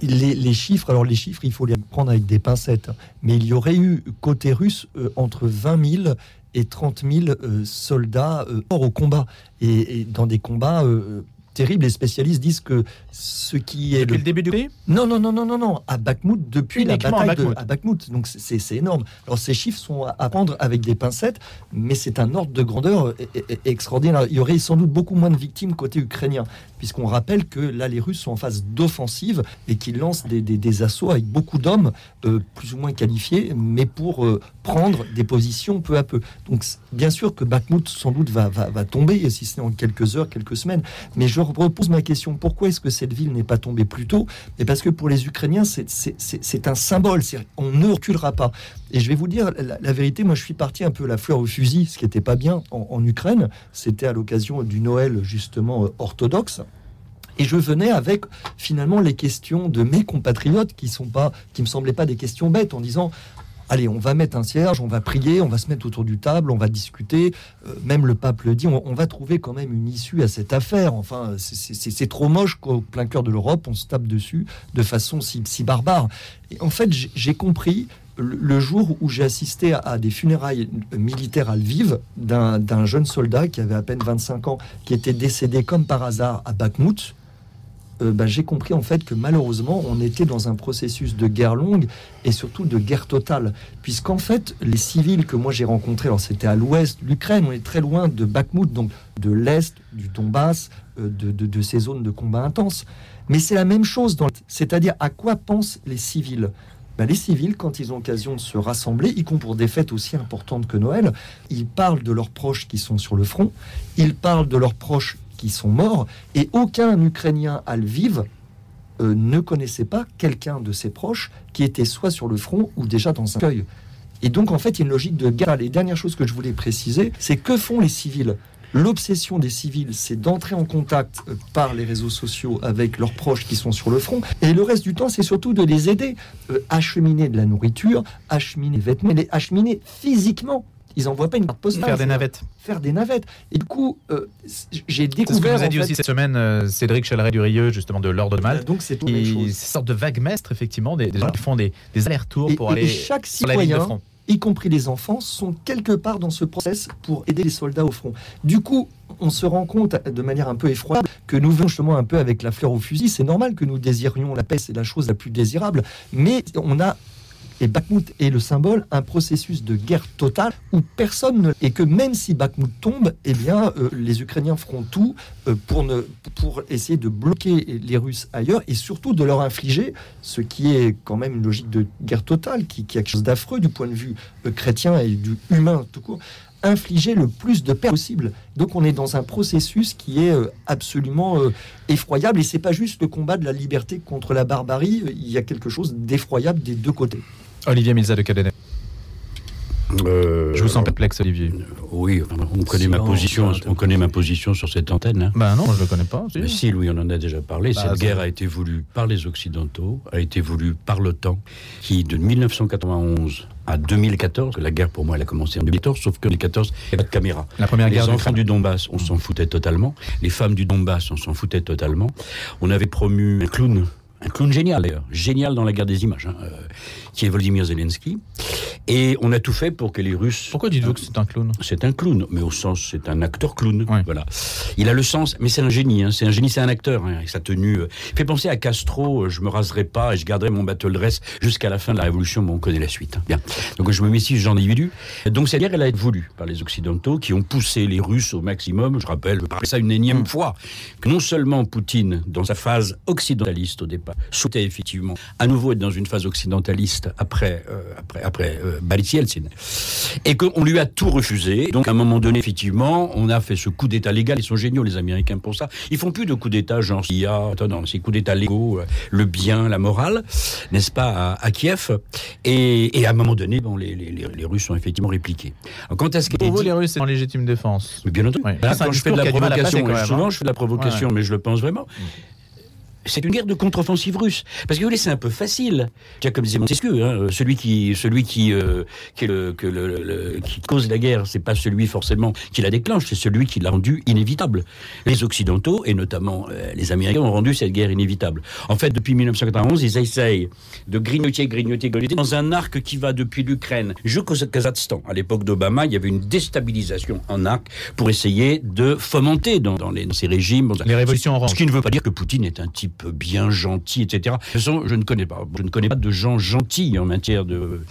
Les, chiffres, alors les chiffres, il faut les prendre avec des pincettes, mais il y aurait eu côté russe entre 20 000 et 30 000 soldats hors au combat, et, dans des combats terrible. Les spécialistes disent que ce qui est depuis le, début du pays Non, non, non, non, non, non. À Bakhmut, depuis la bataille à de Bakhmut. Donc c'est énorme. Alors ces chiffres sont à prendre avec des pincettes, mais c'est un ordre de grandeur e, e, e, extraordinaire. Il y aurait sans doute beaucoup moins de victimes côté ukrainien, puisqu'on rappelle que là les Russes sont en phase d'offensive et qu'ils lancent des, des, assauts avec beaucoup d'hommes euh, plus ou moins qualifiés, mais pour euh, prendre des positions peu à peu. Donc bien sûr que Bakhmut sans doute va, va, va tomber, si ce n'est en quelques heures, quelques semaines, mais je repose ma question. Pourquoi est-ce que cette ville n'est pas tombée plus tôt? Et parce que pour les Ukrainiens, c'est un symbole. On ne reculera pas. Et je vais vous dire la, vérité. Moi, je suis parti un peu la fleur au fusil, ce qui n'était pas bien en, Ukraine. C'était à l'occasion du Noël justement euh, orthodoxe. Et je venais avec finalement les questions de mes compatriotes qui sont pas, qui me semblaient pas des questions bêtes, en disant allez, on va mettre un cierge, on va prier, on va se mettre autour du table, on va discuter. Euh, même le pape le dit, on, va trouver quand même une issue à cette affaire. Enfin, c'est trop moche qu'au plein cœur de l'Europe, on se tape dessus de façon si, barbare. Et en fait, j'ai compris le jour où j'ai assisté à, des funérailles militaires à Lviv d'un jeune soldat qui avait à peine 25 ans, qui était décédé comme par hasard à Bakhmut, euh, bah, j'ai compris en fait que malheureusement on était dans un processus de guerre longue et surtout de guerre totale, puisqu'en fait les civils que moi j'ai rencontrés, alors c'était à l'ouest de l'Ukraine, on est très loin de Bakhmut, donc de l'est du Donbass, euh, de, ces zones de combat intenses, mais c'est la même chose, c'est-à-dire à quoi pensent les civils? Bah, les civils, quand ils ont occasion de se rassembler, y compris pour des fêtes aussi importantes que Noël, ils parlent de leurs proches qui sont sur le front, ils parlent de leurs proches qui sont morts, et aucun Ukrainien à Lviv euh, ne connaissait pas quelqu'un de ses proches qui était soit sur le front ou déjà dans un cueil. Et donc, en fait, il y a une logique de guerre. Les dernières choses que je voulais préciser, c'est que font les civils? L'obsession des civils, c'est d'entrer en contact euh, par les réseaux sociaux avec leurs proches qui sont sur le front. Et le reste du temps, c'est surtout de les aider, euh, acheminer de la nourriture, acheminer des vêtements, les acheminer physiquement ils n'envoient pas une carte postale. Faire des navettes. Faire des navettes. Et du coup, euh, j'ai découvert. C'est ce que nous a dit aussi cette semaine euh, Cédric Chalaret du Rieux, justement de l'Ordre de Malte. donc c'est une sorte de vague mestre, effectivement, des, gens qui font des, allers-retours pour aller chaque sur la ligne de front. Y compris les enfants, sont quelque part dans ce process pour aider les soldats au front. Du coup, on se rend compte de manière un peu effroyable que nous venons justement un peu avec la fleur au fusil. C'est normal que nous désirions la paix, c'est la chose la plus désirable. Mais on a et Bakhmut est le symbole, un processus de guerre totale où personne ne... Et que même si Bakhmut tombe, eh bien, euh, les Ukrainiens feront tout euh, pour, ne, pour essayer de bloquer les Russes ailleurs et surtout de leur infliger ce qui est quand même une logique de guerre totale, qui, qui a quelque chose d'affreux du point de vue euh, chrétien et du humain tout court infliger le plus de pertes possible. Donc on est dans un processus qui est absolument effroyable et c'est pas juste le combat de la liberté contre la barbarie, il y a quelque chose d'effroyable des deux côtés. Olivier Milza de Cadenet. Euh, je vous sens perplexe, Olivier. Oui, on connaît ma position. On connaît ma position sur cette antenne. Hein. Ben non, je ne le connais pas. Si. si, Louis, on en a déjà parlé. Bah, cette guerre a été voulue par les Occidentaux, a été voulue par l'OTAN, qui de 1991 à 2014, la guerre pour moi elle a commencé en 2014, sauf que en 2014 il n'y avait pas de caméra. La première les guerre enfants du Donbass, on s'en foutait totalement. Les femmes du Donbass, on s'en foutait totalement. On avait promu un clown un clown génial d'ailleurs, génial dans la guerre des images, hein, euh, qui est Volodymyr Zelensky. Et on a tout fait pour que les Russes. Pourquoi dites-vous que c'est un clown? C'est un clown, mais au sens, c'est un acteur clown. Voilà. Il a le sens, mais c'est un génie. Hein, c'est un génie, c'est un acteur. Hein, avec sa tenue. Euh, il fait penser à Castro. Euh, je me raserai pas et je garderai mon battle dress jusqu'à la fin de la révolution. Bon, on connaît la suite. Hein. Bien. Donc je me méfie ce genre d'individu. Donc cette guerre, elle a été voulue par les Occidentaux qui ont poussé les Russes au maximum. Je rappelle, je parler ça une énième mm. fois, que non seulement Poutine, dans sa phase occidentaliste au départ, souhaitait effectivement à nouveau être dans une phase occidentaliste après euh, après après euh, et qu'on lui a tout refusé. Donc à un moment donné, effectivement, on a fait ce coup d'État légal. Ils sont géniaux, les Américains, pour ça. Ils font plus de coups d'État genre il y a, attends, non, c'est coups d'État légaux, euh, le bien, la morale, n'est-ce pas, à, Kiev. Et, et, à un moment donné, bon, les, les, les, Russes ont effectivement répliqué. Alors, quand est-ce Pour vous, les Russes, c'est en légitime défense. Mais bien entendu. quand je fais de la provocation, souvent je fais de la provocation, mais je le pense vraiment. C'est une guerre de contre-offensive russe. Parce que vous voulez, c'est un peu facile. Comme disait Montesquieu, hein, celui qui, celui qui, euh, qui, le, que le, qui cause la guerre, c'est pas celui forcément qui la déclenche, c'est celui qui l'a rendue inévitable. Les Occidentaux, et notamment euh, les Américains, ont rendu cette guerre inévitable. En fait, depuis 1991, ils essayent de grignoter, grignoter, grignoter, dans un arc qui va depuis l'Ukraine jusqu'au Kazakhstan. À l'époque d'Obama, il y avait une déstabilisation en arc pour essayer de fomenter dans, dans, les, dans ces régimes. Les révolutions oranges. Ce qui ne veut pas dire que Poutine est un type bien gentil, etc. De toute façon, je ne connais pas. Je ne connais pas de gens gentils en matière de.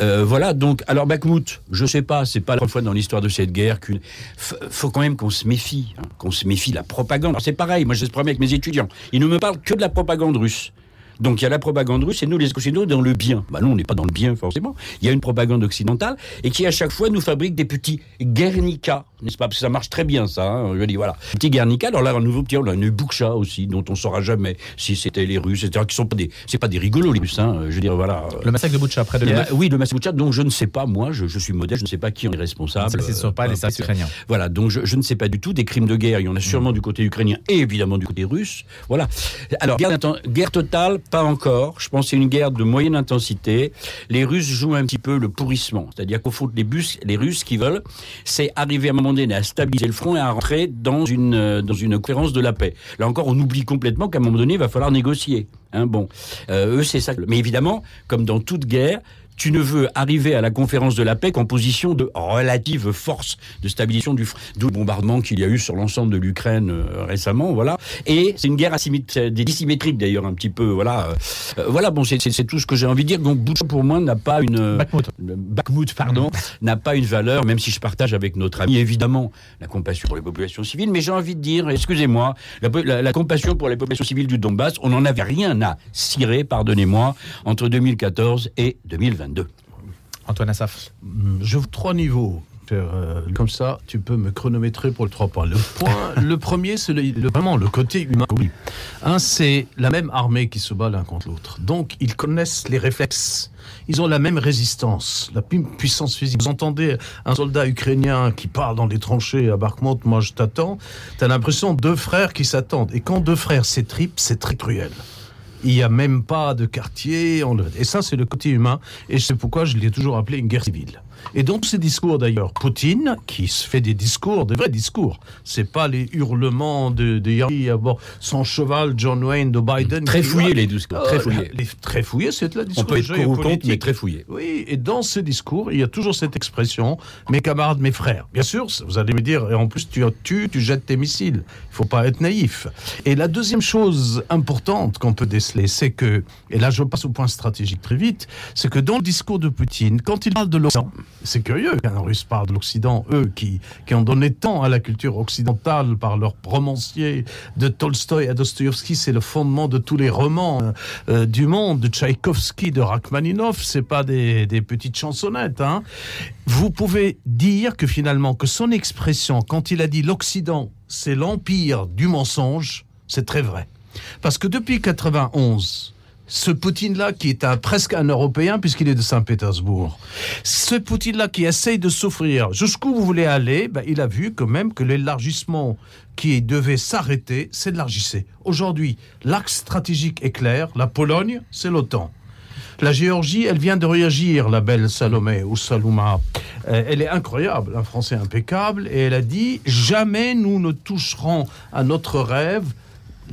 Euh, voilà. Donc, alors Bakhmut, je sais pas. C'est pas la première fois dans l'histoire de cette guerre qu'une. Faut quand même qu'on se méfie, hein, qu'on se méfie de la propagande. C'est pareil. Moi, j'ai ce problème avec mes étudiants. Ils ne me parlent que de la propagande russe. Donc il y a la propagande russe et nous, les Occidentaux, dans le bien. Bah non, on n'est pas dans le bien forcément. Il y a une propagande occidentale et qui à chaque fois nous fabrique des petits Guernica, n'est-ce pas? Parce que ça marche très bien ça. Hein je dis voilà, petit Guernica. Alors là, un nouveau petit, on a une Boukcha aussi, dont on saura jamais si c'était les Russes, etc. Qui sont pas des, c'est pas des rigolos les Russes. Hein, je veux dire voilà. Le massacre de Boutcha près de le, Oui, le massacre de Boutcha. Donc je ne sais pas, moi, je, je suis modeste, je ne sais pas qui en est responsable. Ce ne sont pas les services ukrainiens. Voilà, donc je, je, ne sais pas du tout des crimes de guerre. Il y en a sûrement du côté ukrainien et évidemment du côté russe. Voilà. Alors guerre, guerre totale, pas encore. Je pense c'est une guerre de moyenne intensité. Les Russes jouent un petit peu le pourrissement, c'est-à-dire qu'au fond les, bus, les Russes qui veulent, c'est arriver à un moment donné à stabiliser le front et à rentrer dans une euh, dans une de la paix. Là encore, on oublie complètement qu'à un moment donné, il va falloir négocier. Hein, bon, euh, eux, c'est ça. Mais évidemment, comme dans toute guerre, tu ne veux arriver à la conférence de la paix qu'en position de relative force de stabilisation du d'où le bombardement qu'il y a eu sur l'ensemble de l'Ukraine euh, récemment, voilà. Et c'est une guerre des dissymétriques d'ailleurs un petit peu, voilà. Euh, voilà, bon, c'est tout ce que j'ai envie de dire. Donc Boucha pour moi n'a pas une Bakhmut, pardon, n'a pas une valeur, même si je partage avec notre ami évidemment la compassion pour les populations civiles, mais j'ai envie de dire, excusez-moi, la, la, compassion pour les populations civiles du Donbass, on n'en avait rien à cirer, pardonnez-moi, entre 2014 et 2022. Antoine Assaf. Hmm, je veux trois niveaux. Euh, comme ça, tu peux me chronométrer pour le trois points. Le, point, le premier, c'est le, vraiment le côté humain. Un, c'est la même armée qui se bat l'un contre l'autre. Donc, ils connaissent les réflexes. Ils ont la même résistance, la puissance physique. Vous entendez un soldat ukrainien qui parle dans les tranchées à Bakhmut, moi je t'attends. Tu as l'impression de deux frères qui s'attendent. Et quand deux frères s'étripent, c'est très cruel. Il n'y a même pas de quartier. Et ça, c'est le côté humain. Et c'est pourquoi je l'ai toujours appelé une guerre civile. Et dans ces discours d'ailleurs, Poutine, qui se fait des discours, des vrais discours, c'est pas les hurlements de, de bord son cheval John Wayne de Biden. Très fouillé les discours, très euh, fouillé. très fouillé, c'est la discours. On peut être compte, mais très fouillé. Oui, et dans ces discours, il y a toujours cette expression, mes camarades, mes frères. Bien sûr, vous allez me dire, et en plus tu tues, tu jettes tes missiles. Il faut pas être naïf. Et la deuxième chose importante qu'on peut déceler, c'est que, et là je passe au point stratégique très vite, c'est que dans le discours de Poutine, quand il parle de l'Occident, c'est curieux qu'un russe parle de l'Occident, eux qui, qui ont donné tant à la culture occidentale par leurs romanciers de Tolstoï à Dostoïevski, c'est le fondement de tous les romans euh, euh, du monde, de Tchaïkovski, de Rachmaninov, c'est pas des, des, petites chansonnettes. Hein. Vous pouvez dire que finalement, que son expression, quand il a dit l'Occident, c'est l'empire du mensonge, c'est très vrai. Parce que depuis 91, ce Poutine-là qui est presque un Européen puisqu'il est de Saint-Pétersbourg, ce Poutine-là qui essaye de souffrir, jusqu'où vous voulez aller, ben, il a vu quand même que l'élargissement qui devait s'arrêter s'élargissait. Aujourd'hui, l'axe stratégique est clair, la Pologne, c'est l'OTAN. La Géorgie, elle vient de réagir, la belle Salomé ou Saluma. Euh, elle est incroyable, un français impeccable, et elle a dit jamais nous ne toucherons à notre rêve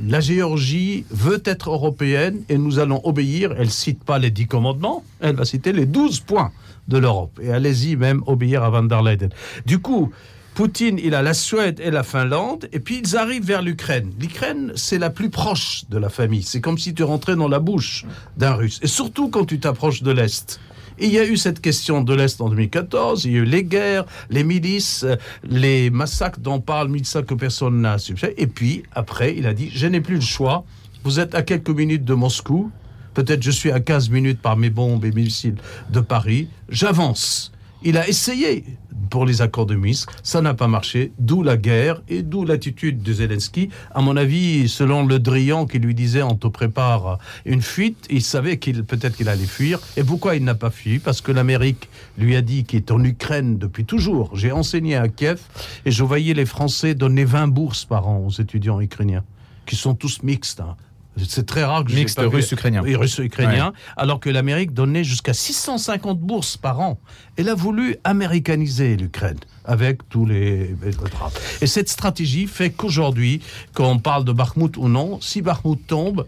la Géorgie veut être européenne et nous allons obéir. Elle cite pas les dix commandements, elle va citer les douze points de l'Europe. Et allez-y même obéir à Van der Leyden. Du coup, Poutine, il a la Suède et la Finlande, et puis ils arrivent vers l'Ukraine. L'Ukraine, c'est la plus proche de la famille. C'est comme si tu rentrais dans la bouche d'un Russe. Et surtout quand tu t'approches de l'Est il y a eu cette question de l'Est en 2014, il y a eu les guerres, les milices, les massacres dont parle Mitsa que personne n'a succès. Et puis, après, il a dit, je n'ai plus le choix. Vous êtes à quelques minutes de Moscou. Peut-être je suis à 15 minutes par mes bombes et missiles de Paris. J'avance. Il a essayé pour les accords de Minsk. Ça n'a pas marché, d'où la guerre et d'où l'attitude de Zelensky. À mon avis, selon le Drian qui lui disait on te prépare une fuite, il savait qu'il peut-être qu'il allait fuir. Et pourquoi il n'a pas fui? Parce que l'Amérique lui a dit qu'il est en Ukraine depuis toujours. J'ai enseigné à Kiev et je voyais les Français donner 20 bourses par an aux étudiants ukrainiens, qui sont tous mixtes. Hein. C'est très rare que Mixte russe-ukrainien. Oui, russe-ukrainien. Alors que l'Amérique donnait jusqu'à 650 bourses par an. Elle a voulu américaniser l'Ukraine avec tous les. Et cette stratégie fait qu'aujourd'hui, quand on parle de Bakhmut ou non, si Bakhmut tombe,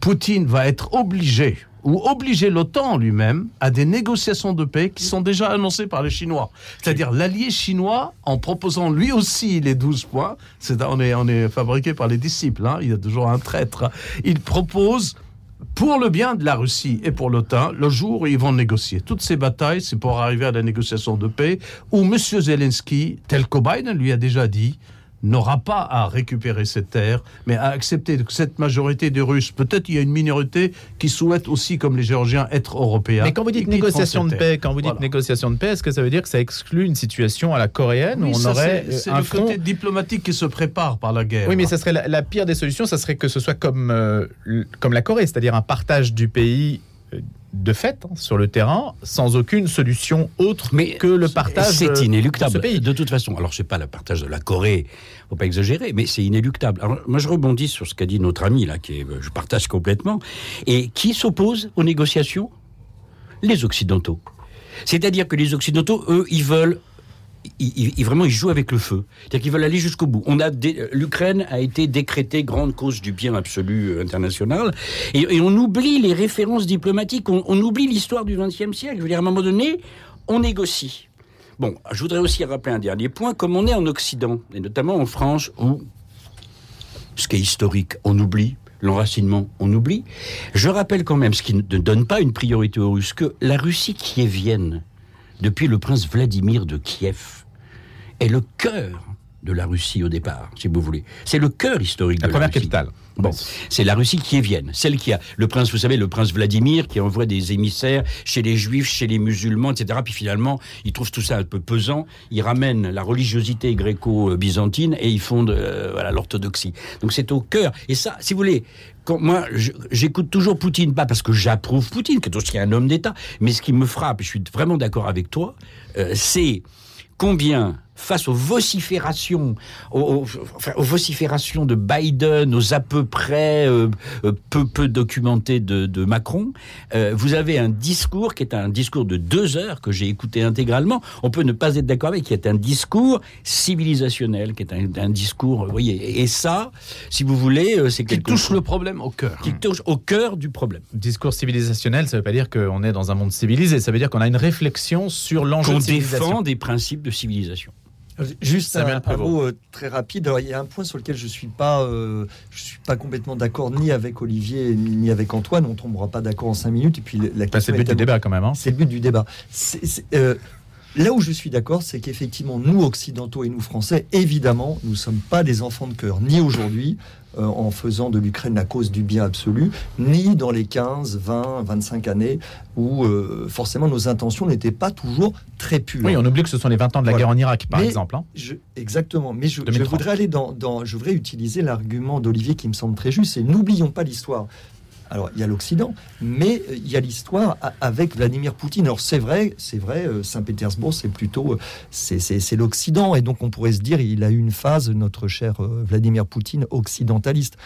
Poutine va être obligé ou obliger l'OTAN lui-même à des négociations de paix qui sont déjà annoncées par les Chinois. C'est-à-dire l'allié chinois, en proposant lui aussi les 12 points, c'est, on, est, on est fabriqué par les disciples, hein, il y a toujours un traître, il propose pour le bien de la Russie et pour l'OTAN, le jour où ils vont négocier. Toutes ces batailles, c'est pour arriver à la négociation de paix, où M. Zelensky, tel que Biden lui a déjà dit, n'aura pas à récupérer cette terre, mais à accepter que cette majorité des Russes, peut-être il y a une minorité qui souhaite aussi, comme les Géorgiens, être européens. Mais quand vous dites négociation de paix, quand vous dites négociation de paix, est-ce que ça veut dire que ça exclut une situation à la coréenne où on aurait c'est le côté diplomatique qui se prépare par la guerre. Oui, mais ça serait la, pire des solutions, ça serait que ce soit comme euh, comme la Corée, c'est-à-dire un partage du pays euh, de fait hein, sur le terrain sans aucune solution autre Mais que le partage c'est inéluctable de, ce pays. de toute façon alors c'est pas le partage de la Corée faut pas exagérer mais c'est inéluctable. Alors, moi je rebondis sur ce qu'a dit notre ami là qui est, je partage complètement et qui s'oppose aux négociations? Les occidentaux. C'est-à-dire que les occidentaux eux ils veulent ils, vraiment, jouent avec le feu. C'est-à-dire qu'ils veulent aller jusqu'au bout. On a l'Ukraine a été décrétée grande cause du bien absolu euh, international, et, on oublie les références diplomatiques. On, oublie l'histoire du XXe siècle. Je veux dire, à un moment donné, on négocie. Bon, je voudrais aussi rappeler un dernier point. Comme on est en Occident, et notamment en France, où ce qui est historique, on oublie l'enracinement, on oublie. Je rappelle quand même, ce qui ne donne pas une priorité aux Russes, que la Russie qui est Vienne, depuis le prince Vladimir de Kiev, est le cœur de la Russie au départ, si vous voulez. C'est le cœur historique la de la première capitale. Bon, c'est la Russie qui est Vienne, celle qui a le prince, vous savez, le prince Vladimir qui envoie des émissaires chez les juifs, chez les musulmans, etc. Puis finalement, il trouve tout ça un peu pesant. Il ramène la religiosité gréco-byzantine et ils fondent euh, voilà l'orthodoxie. Donc c'est au cœur. Et ça, si vous voulez, moi j'écoute toujours Poutine, pas parce que j'approuve Poutine, qui est aussi un homme d'État, mais ce qui me frappe, je suis vraiment d'accord avec toi, euh, c'est combien face aux vociférations, aux, vociférations de Biden, aux à peu près euh, euh, peu peu documentés de, Macron, euh, vous avez un discours qui est un discours de deux heures que j'ai écouté intégralement. On peut ne pas être d'accord avec, qui est un discours civilisationnel, qui est un, discours, vous voyez. Et ça, si vous voulez, c'est qui touche le problème au cœur. Qui touche au cœur du problème. Discours civilisationnel, ça ne veut pas dire qu'on est dans un monde civilisé. Ça veut dire qu'on a une réflexion sur l'enjeu civilisation. défend des principes de civilisation. Juste un, mot euh, très rapide. il y a un point sur lequel je suis pas, euh, je suis pas complètement d'accord ni avec Olivier ni, avec Antoine. On tombera pas d'accord en cinq minutes. Et puis la bah, c'est le but du débat quand même. Hein. C'est le but du débat. Euh, là où je suis d'accord, c'est qu'effectivement, nous occidentaux et nous français, évidemment, nous sommes pas des enfants de cœur, ni aujourd'hui, euh, en faisant de l'Ukraine la cause du bien absolu, ni dans les 15, 20, 25 années où euh, forcément nos intentions n'étaient pas toujours très pures. Oui, on oublie que ce sont les 20 ans de la guerre en Irak, par exemple. Hein. exactement. Mais je, voudrais aller dans, dans, je voudrais utiliser l'argument d'Olivier qui me semble très juste. C'est n'oublions pas l'histoire. Alors, il y a l'Occident, mais euh, il y a l'histoire avec Vladimir Poutine. Alors, c'est vrai, c'est vrai, euh, Saint-Pétersbourg, c'est plutôt, euh, c'est l'Occident, et donc on pourrait se dire, il a eu une phase, notre cher Vladimir Poutine, occidentaliste.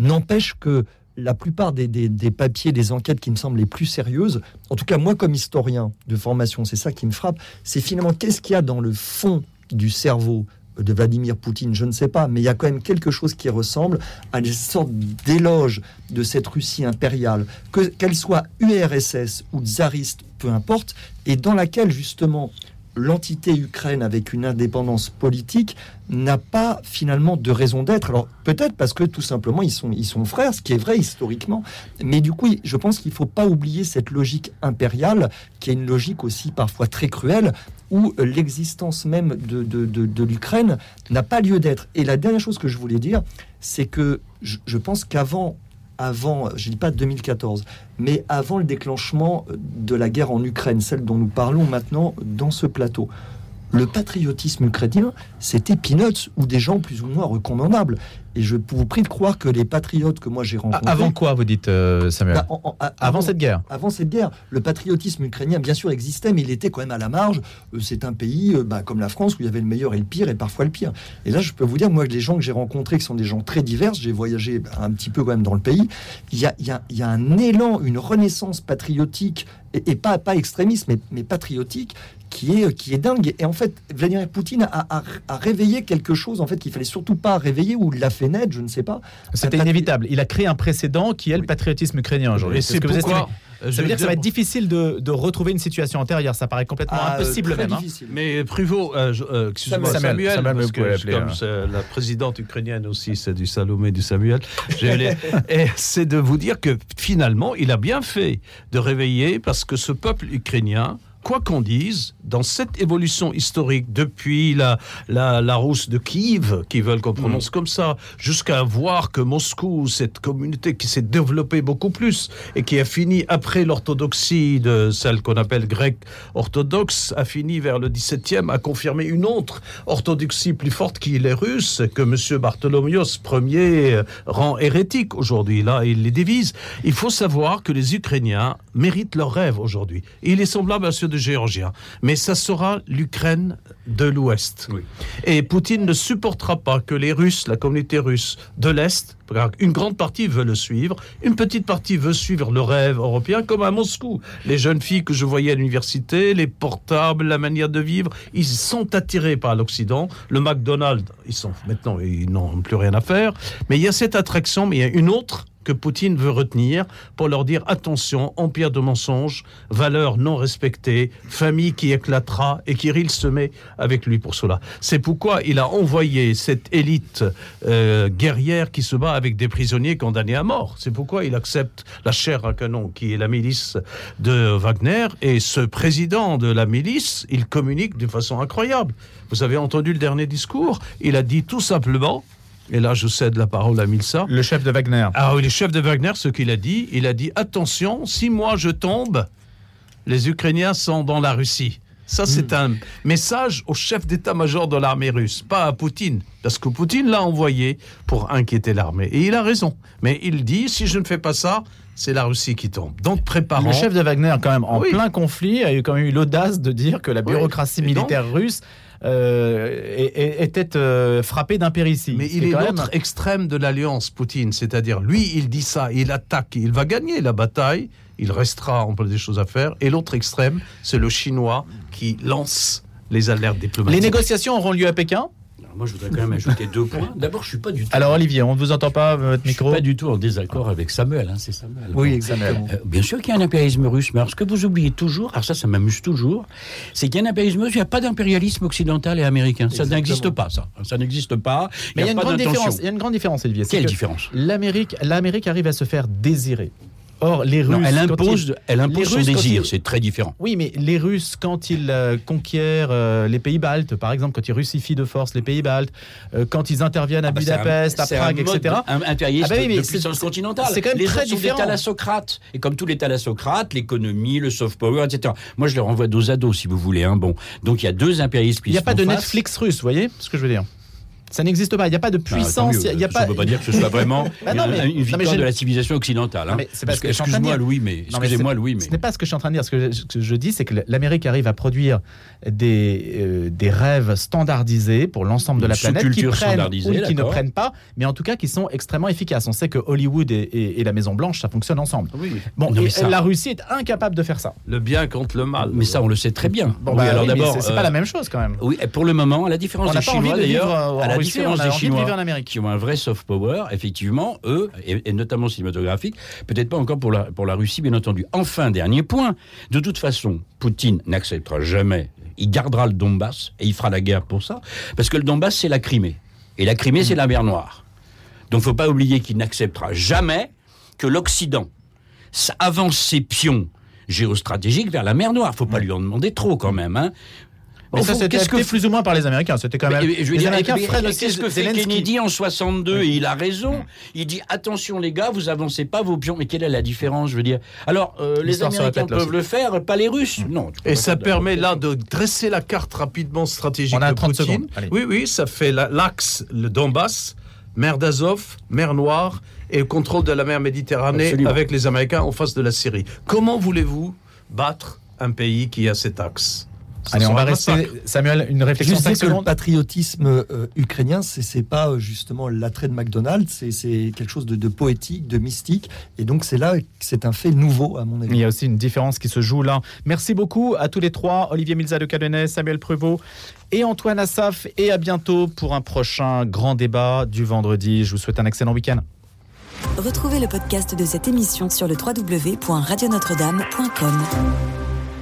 N'empêche que la plupart des, des, papiers, des enquêtes qui me semblent les plus sérieuses, en tout cas moi comme historien de formation, c'est ça qui me frappe, c'est finalement qu'est-ce qu'il y a dans le fond du cerveau de Vladimir Poutine, je ne sais pas, mais il y a quand même quelque chose qui ressemble à une sorte d'éloge de cette Russie impériale, qu'elle soit URSS ou tsariste, peu importe, et dans laquelle justement l'entité Ukraine avec une indépendance politique n'a pas finalement de raison d'être. Alors peut-être parce que tout simplement ils sont, ils sont frères, ce qui est vrai historiquement. Mais du coup, je pense qu'il ne faut pas oublier cette logique impériale, qui est une logique aussi parfois très cruelle, où l'existence même de, de, l'Ukraine n'a pas lieu d'être. Et la dernière chose que je voulais dire, c'est que je pense qu'avant avant, je ne dis pas 2014, mais avant le déclenchement de la guerre en Ukraine, celle dont nous parlons maintenant dans ce plateau le patriotisme ukrainien, c'était peanuts ou des gens plus ou moins recommandables. Et je vous prie de croire que les patriotes que moi j'ai rencontrés. Avant quoi, vous dites, euh, Samuel bah, avant, cette guerre Avant cette guerre. Le patriotisme ukrainien, bien sûr, existait, mais il était quand même à la marge. Euh, c'est un pays euh, bah, comme la France où il y avait le meilleur et le pire, et parfois le pire. Et là, je peux vous dire, moi, les gens que j'ai rencontrés, qui sont des gens très divers, j'ai voyagé bah, un petit peu quand même dans le pays, il y a, y a, un élan, une renaissance patriotique, et, pas, pas extrémiste, mais, mais patriotique, qui est, qui est dingue. Et en fait, Vladimir Poutine a, a, réveillé quelque chose en fait qu'il fallait surtout pas réveiller ou l'a fait naître, je ne sais pas. C'était inévitable. Il a créé un précédent qui est le patriotisme ukrainien aujourd'hui. C'est ce que vous pourquoi, ça veut dire que ça va être difficile de, de retrouver une situation antérieure. Ça paraît complètement ah, impossible même. Hein. Mais Pruvot, euh, euh, excusez-moi, Samuel, Samuel, parce que comme hein. la présidente ukrainienne aussi, c'est du Salomé, du Samuel. c'est de vous dire que finalement, il a bien fait de réveiller parce que ce peuple ukrainien quoi qu'on dise, dans cette évolution historique, depuis la, la, la rousse de Kiev, qui veulent qu'on prononce comme ça, jusqu'à voir que Moscou, cette communauté qui s'est développée beaucoup plus et qui a fini après l'orthodoxie de celle qu'on appelle grecque orthodoxe, a fini vers le 17e à confirmer une autre orthodoxie plus forte qui est les Russes, que M. Bartholoméos Ier rend hérétique aujourd'hui. Là, il les divise. Il faut savoir que les Ukrainiens méritent leur rêve aujourd'hui. Il est semblable à ceux de Géorgiens. Mais ça sera l'Ukraine de l'Ouest. Et Poutine ne supportera pas que les Russes, la communauté russe de l'Est, une grande partie veut le suivre, une petite partie veut suivre le rêve européen, comme à Moscou. Les jeunes filles que je voyais à l'université, les portables, la manière de vivre, ils sont attirés par l'Occident. Le McDonald's, ils sont maintenant, ils n'ont plus rien à faire. Mais il y a cette attraction, mais il y a une autre que Poutine veut retenir pour leur dire attention, empire de mensonges, valeurs non respectées, famille qui éclatera et Kirill se met avec lui pour cela. C'est pourquoi il a envoyé cette élite euh, guerrière qui se bat avec des prisonniers condamnés à mort. C'est pourquoi il accepte la chair à canon qui est la milice de Wagner et ce président de la milice, il communique d'une façon incroyable. Vous avez entendu le dernier discours? Il a dit tout simplement et là je cède la parole à Milsa. Le chef de Wagner. Ah oui, le chef de Wagner, ce qu'il a dit, il a dit attention, si moi je tombe, les Ukrainiens sont dans la Russie. Ça, c'est un message au chef d'état-major de l'armée russe, pas à Poutine. Parce que Poutine l'a envoyé pour inquiéter l'armée. Et il a raison. Mais il dit, si je ne fais pas ça, c'est la Russie qui tombe. Donc préparons. Le chef de Wagner, quand même, en plein conflit, a eu quand même eu l'audace de dire que la bureaucratie militaire russe était euh, frappé d'impéritie. Mais il est l'autre extrême de l'alliance, Poutine. C'est-à-dire, lui, il dit ça, il attaque, il va gagner la bataille, il restera, on peut des choses à faire. Et l'autre extrême, c'est le Chinois qui lance les alertes diplomatiques. Les négociations auront lieu à Pékin? Moi, je voudrais quand même ajouter deux points. D'abord, je suis pas du tout. Alors, Olivier, on ne vous entend pas, votre micro Je suis pas du tout en désaccord avec Samuel. Hein, c'est Samuel. Oui, exactement. Euh, bien sûr qu'il y a un impérialisme russe, mais alors ce que vous oubliez toujours, alors ça, ça m'amuse toujours, c'est qu'il y a un impérialisme russe, il n'y a pas d'impérialisme occidental et américain. Ça n'existe pas, ça. Ça n'existe pas. Mais il y, a, une grande différence. Il y a une grande différence, Olivier. Quelle différence? L'Amérique, l'Amérique arrive à se faire désirer. Or, les Russes. elle impose, elle impose son désir, c'est très différent. Oui, mais les Russes, quand ils euh, conquièrent euh, les pays baltes, par exemple, quand ils russifient de force les pays baltes, euh, quand ils interviennent à ah bah, Budapest, à Prague, etc. Un ah bah de puissance continentale. C'est quand même les très différent. Sont des thalassocrates. Et comme tous les thalassocrates, l'économie, le soft power, etc. Moi, je les renvoie dos à dos, si vous voulez. Hein. Bon. Donc, il y a deux impérialismes Il n'y a pas de Netflix russe, vous voyez ce que je veux dire? Ça n'existe pas. Il n'y a pas de ah, puissance. Il y a pas. ne veut pas dire que ce soit vraiment bah une victoire de la civilisation occidentale. Hein. excuse-moi, Louis, mais excusez-moi, Louis, mais ce n'est pas ce que je suis en train de dire. Ce que je, dis, c'est que l'Amérique arrive à produire des euh, des rêves standardisés pour l'ensemble de la planète qui prennent ou qui ne prennent pas, mais en tout cas qui sont extrêmement efficaces. On sait que Hollywood et, la Maison Blanche, ça fonctionne ensemble. Bon, la Russie est incapable de faire ça. Le bien contre le mal. Mais ça, on le sait très bien. Bon, bah alors d'abord, c'est pas la même chose quand même. Oui, pour le moment, à la différence des Chinois d'ailleurs, à la différence des Chinois en Amérique. qui ont un vrai soft power, effectivement, eux, et, notamment cinématographique, peut-être pas encore pour la, pour la Russie, bien entendu. Enfin, dernier point, de toute façon, Poutine n'acceptera jamais, il gardera le Donbass, et il fera la guerre pour ça, parce que le Donbass, c'est la Crimée. Et la Crimée, c'est la mer Noire. Donc, faut pas oublier qu'il n'acceptera jamais que l'Occident avance ses pions géostratégiques vers la mer Noire. Faut pas lui en demander trop quand même. Hein. Mais ça, c'était que plus ou moins par les Américains. C'était quand même. je veux les dire, Américains Qu'est-ce que fait Kennedy en 62 Et il a raison. Il dit attention les gars, vous avancez pas vos pions. Mais quelle est la différence Je veux dire? Alors, euh, les Américains peuvent le faire, pas les Russes. Mm. Non. Et ça permet là de dresser la carte rapidement stratégique On a 30 Secondes. Oui, oui, ça fait l'axe, le Donbass, mer d'Azov, mer Noire et le contrôle de la mer Méditerranée avec les Américains en face de la Syrie. Comment voulez-vous battre un pays qui a cet axe? Allez, on va rester. Samuel, une réflexion. Je que le patriotisme euh, ukrainien, c'est pas euh, justement l'attrait de McDonald's, c'est quelque chose de, poétique, de mystique, et donc c'est là que c'est un fait nouveau à mon avis. Il y a aussi une différence qui se joue là. Merci beaucoup à tous les trois, Olivier Milza de Cadenet, Samuel Pruvot et Antoine Assaf, et à bientôt pour un prochain grand débat du vendredi. Je vous souhaite un excellent week-end. Retrouvez le podcast de cette émission sur le www.radionotre-dame.com.